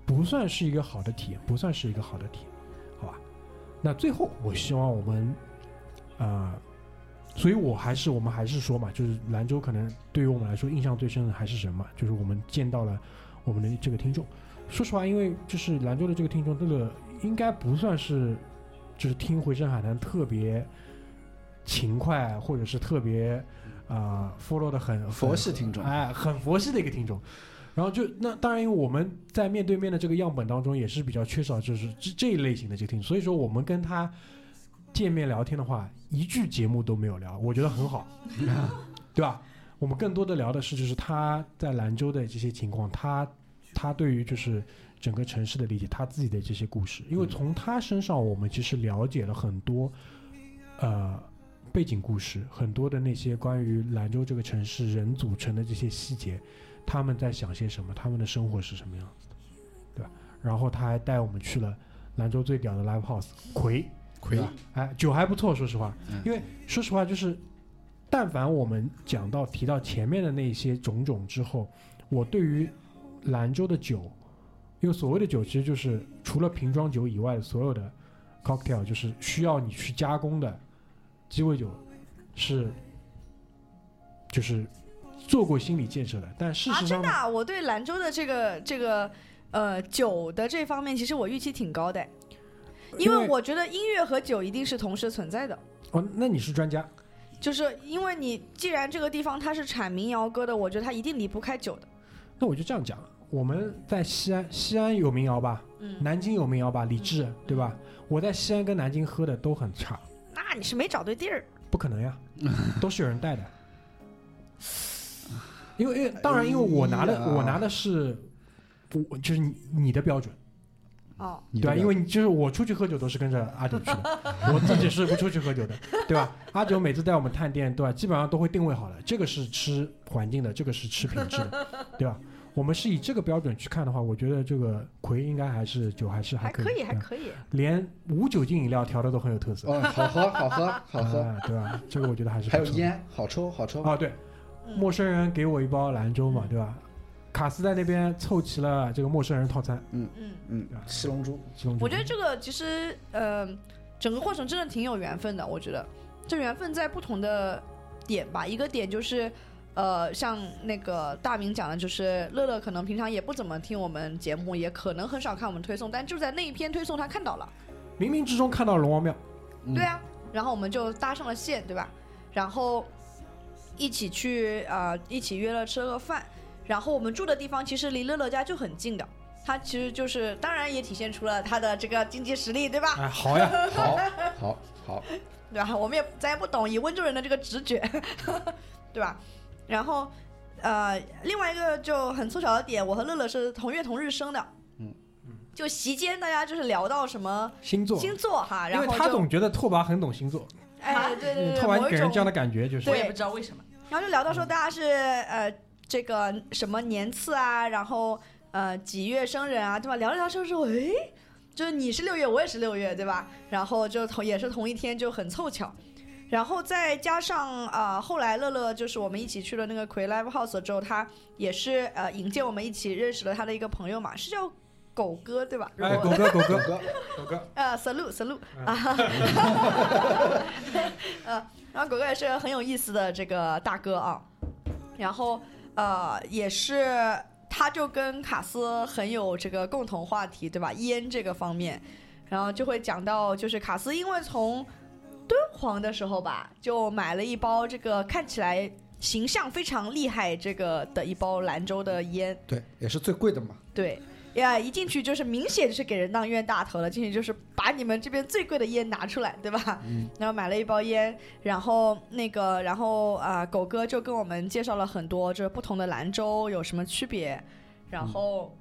S3: 不算是一个好的体验，不算是一个好的体验，好吧？那最后，我希望我们，啊、所以我还是我们还是说嘛，就是兰州可能对于我们来说印象最深的还是什么？就是我们见到了我们的这个听众。说实话，因为就是兰州的这个听众，这个应该不算是就是听回声海滩特别勤快，或者是特别啊、follow 的很
S5: 佛系听众
S3: 哎，很佛系的一个听众。然后就那当然，因为我们在面对面的这个样本当中也是比较缺少就是这这一类型的这个听众，所以说我们跟他见面聊天的话，一句节目都没有聊，我觉得很好，对吧？我们更多的聊的是就是他在兰州的这些情况，他他对于就是整个城市的理解，他自己的这些故事，因为
S5: 嗯
S3: 从他身上我们其实了解了很多，呃。背景故事很多的那些关于兰州这个城市人组成的这些细节，他们在想些什么，他们的生活是什么样子的，对吧？然后他还带我们去了兰州最屌的 live house 魁，
S5: 魁。
S3: 对吧？哎，酒还不错，说实话，
S5: 嗯。
S3: 因为说实话就是，但凡我们讲到提到前面的那些种种之后，我对于兰州的酒，因为所谓的酒其实就是除了瓶装酒以外的所有的 cocktail，就是需要你去加工的鸡尾酒，是就是做过心理建设的，但事
S6: 啊，
S3: 实上呢，
S6: 真的啊、我对兰州的这个这个呃酒的这方面，其实我预期挺高的，因
S3: 为
S6: 我觉得音乐和酒一定是同时存在的。
S3: 哦，那你是专家，
S6: 就是因为你既然这个地方它是产民谣歌的，我觉得它一定离不开酒的。
S3: 那我就这样讲，我们在西安，西安有民谣吧，
S6: 嗯，
S3: 南京有民谣吧，李志对吧？我在西安跟南京喝的都很差，
S6: 那你是没找对地儿。
S3: 不可能呀，都是有人带的。因为因为当然，因为我拿的、
S5: 哎
S3: 我拿的是，我就是你你的标准，
S6: 哦，
S3: 对因为你就是我出去喝酒都是跟着阿九去的，我自己是不出去喝酒的，对吧？阿九每次带我们探店，对吧？基本上都会定位好了，这个是吃环境的，这个是吃品质的，对吧？我们是以这个标准去看的话，我觉得这个葵应该还是酒还是可
S6: 还可以，还可以。
S3: 连无酒精饮料调的都很有特色，
S5: 哦，好喝，好喝，好喝，
S3: 啊，对吧？这个我觉得还是
S5: 还有烟，好抽，好抽。
S3: 啊，对，
S6: 嗯
S3: 陌生人给我一包兰州嘛，对吧？卡斯在那边凑齐了这个陌生人套餐，
S6: 嗯
S5: 嗯，嗯，七龙珠，
S3: 七龙珠
S6: 我觉得这个其实呃，整个过程真的挺有缘分的。我觉得这缘分在不同的点吧，一个点就是。呃，像那个大明讲的，就是乐乐可能平常也不怎么听我们节目，也可能很少看我们推送，但就在那一篇推送他看到了，
S3: 冥冥之中看到了龙王庙，
S5: 嗯
S6: 对啊，然后我们就搭上了线，对吧？然后一起去呃，一起约了吃了个饭，然后我们住的地方其实离乐乐家就很近的，他其实就是当然也体现出了他的这个经济实力，对吧？
S3: 哎，好呀，
S5: 好，好，好，
S6: 对吧？我们也咱也不懂，以温州人的这个直觉，对吧？然后呃，另外一个就很凑巧的点，我和乐乐是同月同日生的，
S5: 嗯嗯
S6: 就席间大家就是聊到什么
S3: 星座，
S6: 星座哈，然后
S3: 因为他总觉得拓跋很懂星座，
S6: 哎，对对对，
S3: 拓跋给人这样的感觉就是
S4: 我也不知道为什么。
S6: 然后就聊到说大家是呃这个什么年次啊，然后呃几月生人啊，对吧？聊着聊着说，哎，就是你是六月，我也是六月，对吧？然后就同也是同一天，就很凑巧。然后再加上啊、呃后来乐乐就是我们一起去了那个葵 Live House 之后，他也是呃引荐我们一起认识了他的一个朋友嘛，是叫狗哥对吧？如
S3: 哎，狗哥，狗哥，
S5: 狗哥，
S3: 狗哥，
S6: 呃，salute salute
S3: 嗯
S6: 啊，呃，然后狗哥也是很有意思的这个大哥啊，然后呃也是，他就跟卡斯很有这个共同话题，对吧？烟这个方面，然后就会讲到，就是卡斯因为从敦煌的时候吧，就买了一包这个看起来形象非常厉害这个的一包兰州的烟，
S5: 对，也是最贵的嘛。
S6: 对，呀，一进去就是明显是给人当冤大头了，进去就是把你们这边最贵的烟拿出来，对吧？
S5: 嗯，
S6: 然后买了一包烟，然后那个，然后啊、狗哥就跟我们介绍了很多，就是不同的兰州有什么区别，然后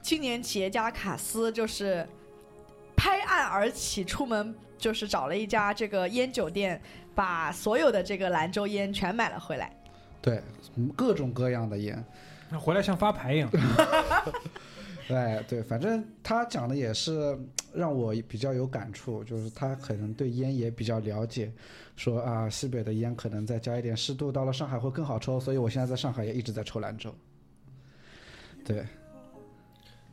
S6: 青年企业家卡斯就是拍案而起，出门就是找了一家这个烟酒店，把所有的这个兰州烟全买了回来。
S5: 对，嗯各种各样的烟。
S3: 那回来像发牌一样，
S5: 对，对，反正他讲的也是让我比较有感触，就是他可能对烟也比较了解，说啊，西北的烟可能再加一点湿度，到了上海会更好抽，所以我现在在上海也一直在抽兰州。对，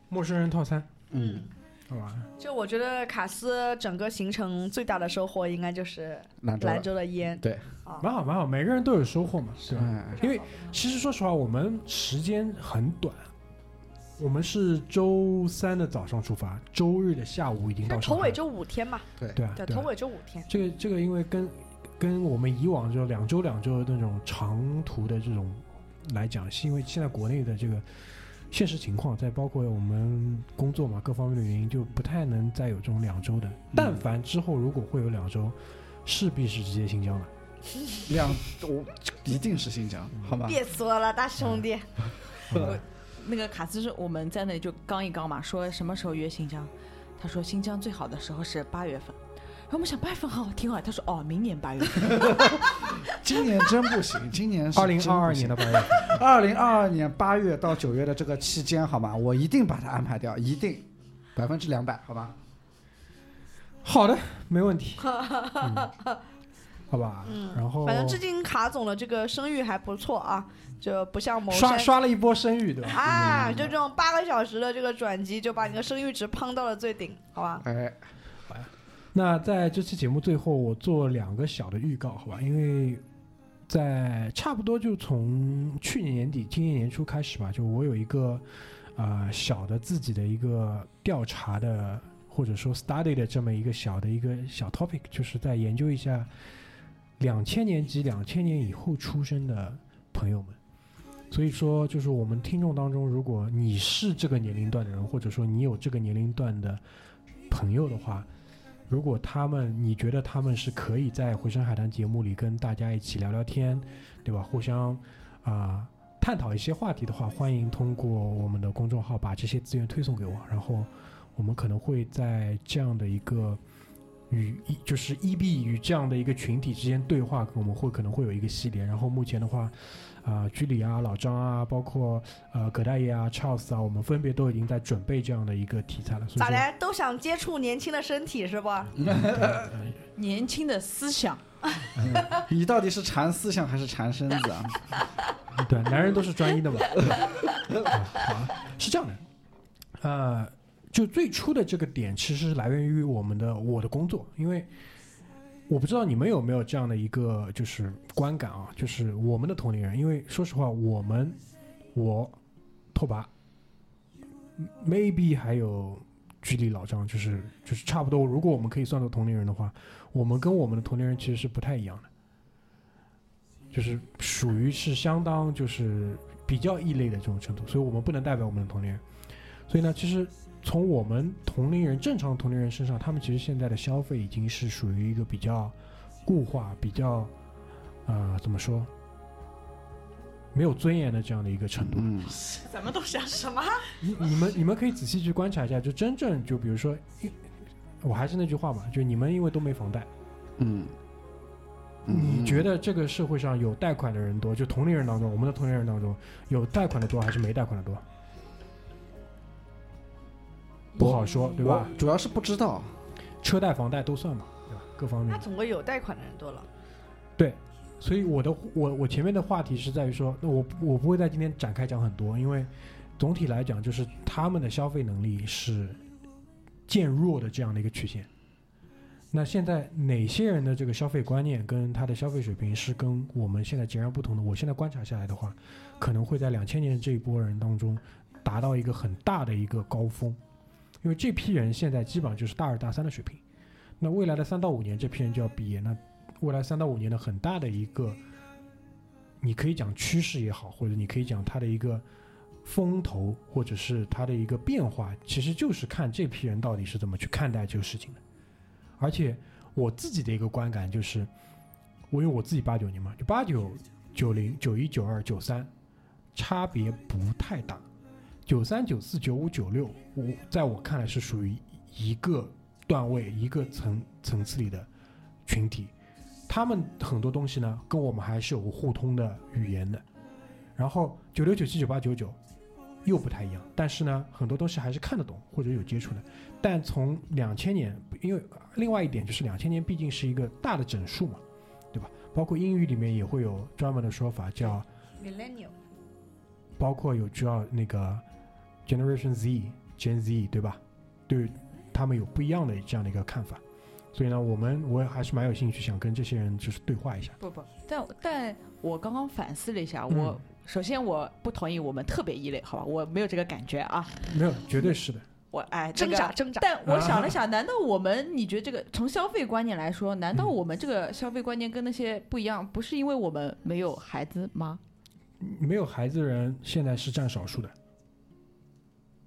S3: 陌生人套餐，
S5: 嗯，
S3: 好吧？
S6: 就我觉得卡斯整个行程最大的收获应该就是
S5: 兰州，
S6: 兰州的烟。
S5: 对，
S6: 啊，
S3: 蛮好，蛮好，每个人都有收获嘛，对吧？
S5: 哎，
S3: 因为其实说实话，我们时间很短，我们是周三的早上出发，周日的下午已经到。
S6: 头尾就五天嘛，
S5: 对，
S3: 对啊，
S6: 对。头尾就五天。
S3: 这个这个，因为跟跟我们以往就两周两周的那种长途的这种来讲，是因为现在国内的这个现实情况，再包括我们工作嘛各方面的原因，就不太能再有这种两周的。但凡之后如果会有两周，势必是直接新疆了。
S5: 两我一定是新疆，好吗？
S6: 别说了，大兄弟，
S4: 那个卡斯是我们在那里就刚一刚嘛，说什么时候约新疆？他说新疆最好的时候是八月份。然后我们想八月份好听啊，他说哦，明年八月份。
S5: 今年真不行，今年是
S3: 二零二二年的八月份，
S5: 二零二二年八月到九月的这个期间，好吗？我一定把它安排掉，一定百分之两百，好吧？
S3: 好的，没问题，嗯好吧，
S6: 嗯
S3: 然后
S6: 反正最近卡总的这个声誉还不错啊，就不像某
S3: 刷刷了一波声誉，对吧？
S6: 啊，就这种八个小时的这个转机，就把你的声誉值胖到了最顶，好吧？
S5: 哎，
S3: 那在这期节目最后，我做两个小的预告，好吧？因为在差不多就从去年年底、今年年初开始吧，就我有一个呃小的自己的一个调查的或者说 study 的这么一个小的一个小 topic，就是在研究一下两千年及两千年以后出生的朋友们。所以说，就是我们听众当中，如果你是这个年龄段的人，或者说你有这个年龄段的朋友的话，如果他们你觉得他们是可以在回声海滩节目里跟大家一起聊聊天，对吧？互相啊、探讨一些话题的话，欢迎通过我们的公众号把这些资源推送给我，然后我们可能会在这样的一个与一就是 EB 与这样的一个群体之间对话，我们会可能会有一个系列。然后目前的话，啊、居里啊、老张啊，包括呃葛大爷啊、Charles 啊，我们分别都已经在准备这样的一个题材了。所以，
S6: 咋的？都想接触年轻的身体是不？
S4: 年轻的思想，
S5: 你到底是馋思想还是馋身子啊？
S3: 对，男人都是专一的嘛。好啊，是这样的，呃，就最初的这个点其实是来源于我们的我的工作，因为我不知道你们有没有这样的一个就是观感啊，就是我们的同龄人，因为说实话，我们我拓跋，maybe 还有距离老张，就是就是差不多，如果我们可以算作同龄人的话，我们跟我们的同龄人其实是不太一样的。就是属于是相当就是比较异类的这种程度，所以我们不能代表我们的同龄人。所以呢，其实从我们同龄人正常同龄人身上，他们其实现在的消费已经是属于一个比较固化、比较呃怎么说没有尊严的这样的一个程度。
S5: 嗯，
S4: 咱们都想
S6: 什么？
S3: 你你们你们可以仔细去观察一下，就真正就比如说，我还是那句话嘛，就你们因为都没房贷，
S5: 嗯，
S3: 你觉得这个社会上有贷款的人多，就同龄人当中，我们的同龄人当中有贷款的多还是没贷款的多？不好说，对吧？
S5: 主要是不知道，
S3: 车贷、房贷都算嘛，对吧？各方面
S6: 那。总归有贷款的人多了。
S3: 对所以我的我我前面的话题是在于说，那我我不会在今天展开讲很多，因为总体来讲，就是他们的消费能力是渐弱的这样的一个曲线。那现在哪些人的这个消费观念跟他的消费水平是跟我们现在截然不同的？我现在观察下来的话，可能会在两千年这一波人当中达到一个很大的一个高峰，因为这批人现在基本上就是大二大三的水平。那未来的三到五年，这批人就要毕业，那未来三到五年的很大的一个，你可以讲趋势也好，或者你可以讲它的一个风头，或者是它的一个变化，其实就是看这批人到底是怎么去看待这个事情的。而且我自己的一个观感就是，我因为我自己八九年嘛，就八九、九零、九一、九二、九三，差别不太大。九三、九四、九五、九六，我在我看来是属于一个段位、一个层层次里的群体。他们很多东西呢，跟我们还是有互通的语言的。然后九六、九七、九八、九九又不太一样，但是呢，很多东西还是看得懂或者有接触的。但从两千年，因为另外一点就是两千年毕竟是一个大的整数嘛，对吧？包括英语里面也会有专门的说法叫
S6: ，millennial
S3: 包括有叫那个 Generation Z、Gen Z，对吧？对他们有不一样的这样的一个看法。所以呢，我们我还是蛮有兴趣想跟这些人就是对话一下。
S4: 不不，但但我刚刚反思了一下，
S3: 嗯
S4: 我首先我不同意我们特别异类，好吧，我没有这个感觉啊，
S3: 没有，绝对是的。
S4: 我哎
S6: 挣
S4: 这个
S6: 扎挣扎。
S4: 但我想了想，难道我们你觉得这个从消费观念来说，难道我们这个消费观念跟那些不一样，不是因为我们没有孩子吗？
S3: 没有孩子的人现在是占少数的，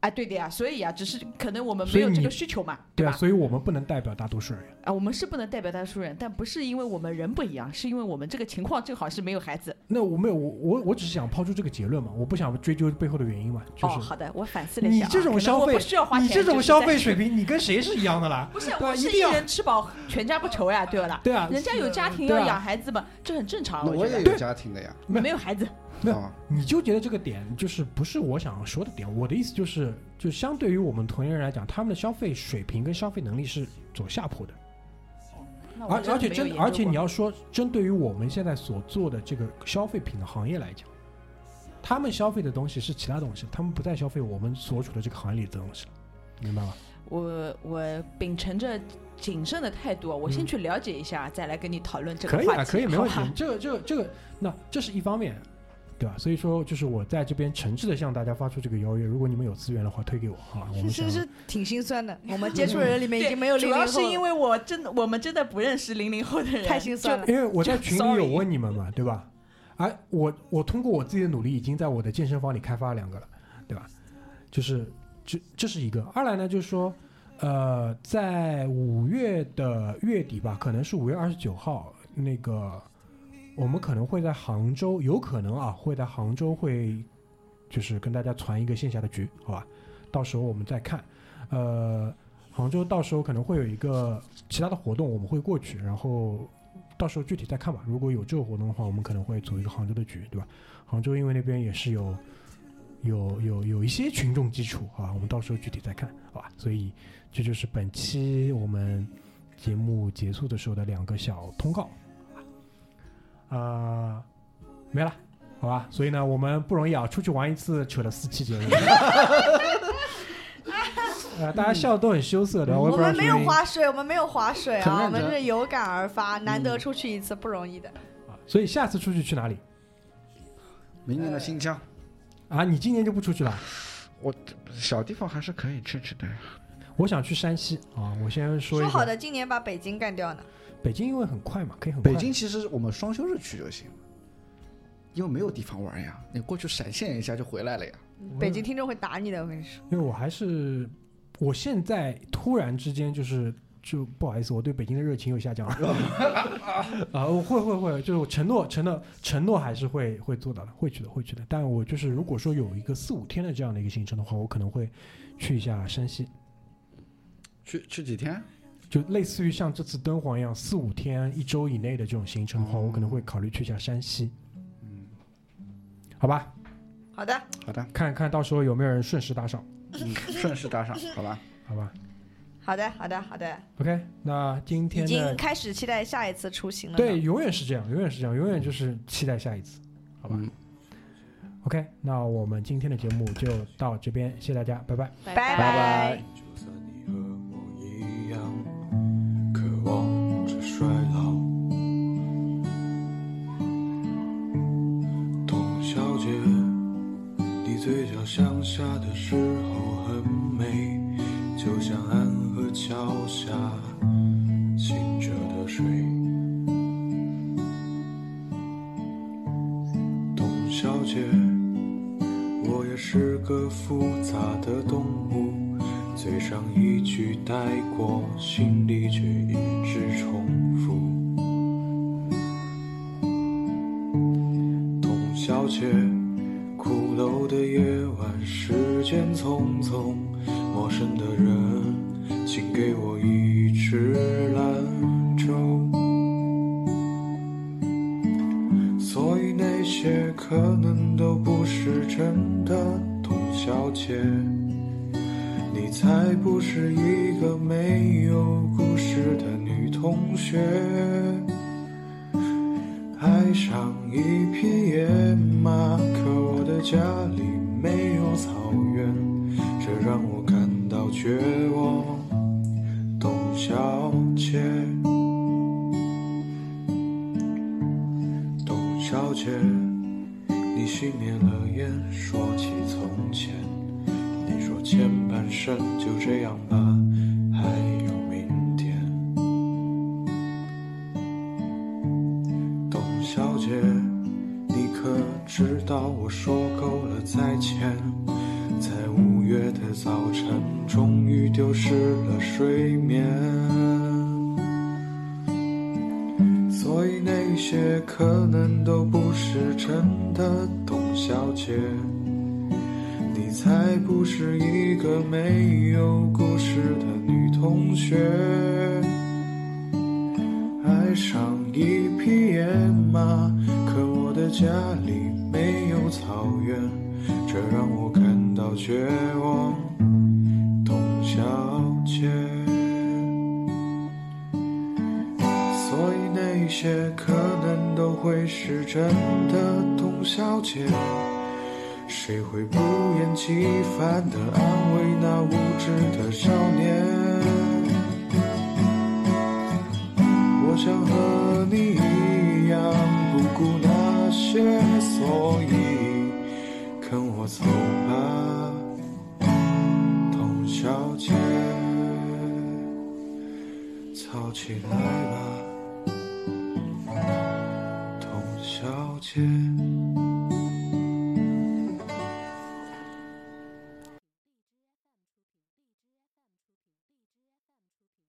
S4: 哎，对的呀，所以呀，只是可能我们没有这个需求嘛，
S3: 对啊，
S4: 吧？
S3: 所以我们不能代表大多数人。
S4: 啊，我们是不能代表大多数人，但不是因为我们人不一样，是因为我们这个情况正好是没有孩子。
S3: 那我没有，我我我只是想抛出这个结论嘛，我不想追究背后的原因嘛，就
S4: 哦，
S3: 是
S4: 好的，我反思了一下啊。
S3: 你这种消费
S4: 需要花钱，
S3: 你这种消费水 平，你跟谁是一样的啦？
S4: 不是我是一人吃饱全家不愁呀，对不啦？
S3: 对啊，
S4: 人家有家庭要养孩子嘛，这很正常。
S5: 那我也
S4: 觉得
S5: 有家庭的呀。
S4: 你没有孩子，
S3: 没有
S5: 啊
S3: 你纠结的这个点，就是不是我想要说的点。我的意思就是，就相对于我们同龄人来讲，他们的消费水平跟消费能力是走下坡的。而而且真，而且你要说，针对于我们现在所做的这个消费品的行业来讲，他们消费的东西是其他东西，他们不再消费我们所处的这个行业里的东西了，明白吗？
S4: 我我秉承着谨慎的态度，我先
S3: 嗯
S4: 去了解一下，再来跟你讨论这个
S3: 可以啊，可以，没问题。这个，这个，这个，那这是一方面，对吧？所以说，就是我在这边诚挚的向大家发出这个邀约，如果你们有资源的话，推给我啊。我们想
S6: 是是是挺心酸的。我们接触的人里面已经没有
S4: 主
S6: 零零后了，
S4: 要是因为我真的我们真的不认识零零后的人，
S6: 太心酸了。
S3: 因为我在群里有问你们嘛，对吧？而我我通过我自己的努力，已经在我的健身房里开发了两个了，对吧？就是这这是一个。二来呢，就是说，呃，在五月的月底吧，可能是五月二十九号，那个我们可能会在杭州，有可能啊，会在杭州会就是跟大家传一个线下的局，好吧？到时候我们再看。呃，杭州到时候可能会有一个其他的活动，我们会过去，然后到时候具体再看吧。如果有这个活动的话，我们可能会组一个杭州的局，对吧？杭州因为那边也是有有有有一些群众基础啊，我们到时候具体再看，好吧？所以这就是本期我们节目结束的时候的两个小通告啊、没了。好吧，所以呢，我们不容易啊，出去玩一次，扯了四期节目。呃，大家笑得都很羞涩的，我
S6: 们没有划水，我们没有划水啊，我们是有感而发，难
S3: 嗯
S6: 得出去一次不容易的。
S3: 啊所以下次出去去哪里
S5: 明年的新疆，
S3: 啊？你今年就不出去了？
S5: 我小地方还是可以去去的。
S3: 我想去山西啊！我先说，
S6: 说好的今年把北京干掉呢？
S3: 北京因为很快嘛，可以很快。
S5: 北京其实我们双休日去就行，因为没有地方玩呀，你过去闪现一下就回来了呀。
S6: 北京听众会打你的，我跟你说。
S3: 因为我还是，我现在突然之间就是就不好意思，我对北京的热情又下降了。啊，我会会会，就是我承诺承诺承诺还是会会做到的，会去的会去的。但我就是如果说有一个四五天的这样的一个行程的话，我可能会去一下山西，
S5: 去去几天？
S3: 就类似于像这次敦煌一样，四五天一周以内的这种行程的话，我可能会考虑去一下山西。
S5: 嗯，
S3: 好吧，
S6: 好的，
S5: 好的，
S3: 看看到时候有没有人顺势搭上，
S5: 嗯，顺势搭上，好吧。
S3: 好吧
S6: 好的，好的，好的
S3: ，？OK，那今天已
S6: 经开始期待下一次出行了。
S3: 对，，永远是这样，永远是这样，永远就是期待下一次，好吧、
S5: 嗯
S3: o k 那我们今天的节目就到这边，谢谢大家，拜拜。
S6: 拜
S5: 拜
S1: 望着衰老。董小姐，你嘴角向下的时候很美，就像安河桥下清澈的水。董小姐。我也是个复杂的动物，嘴上一句带过，心里却一直重复。董小姐，鼓楼的夜晚，是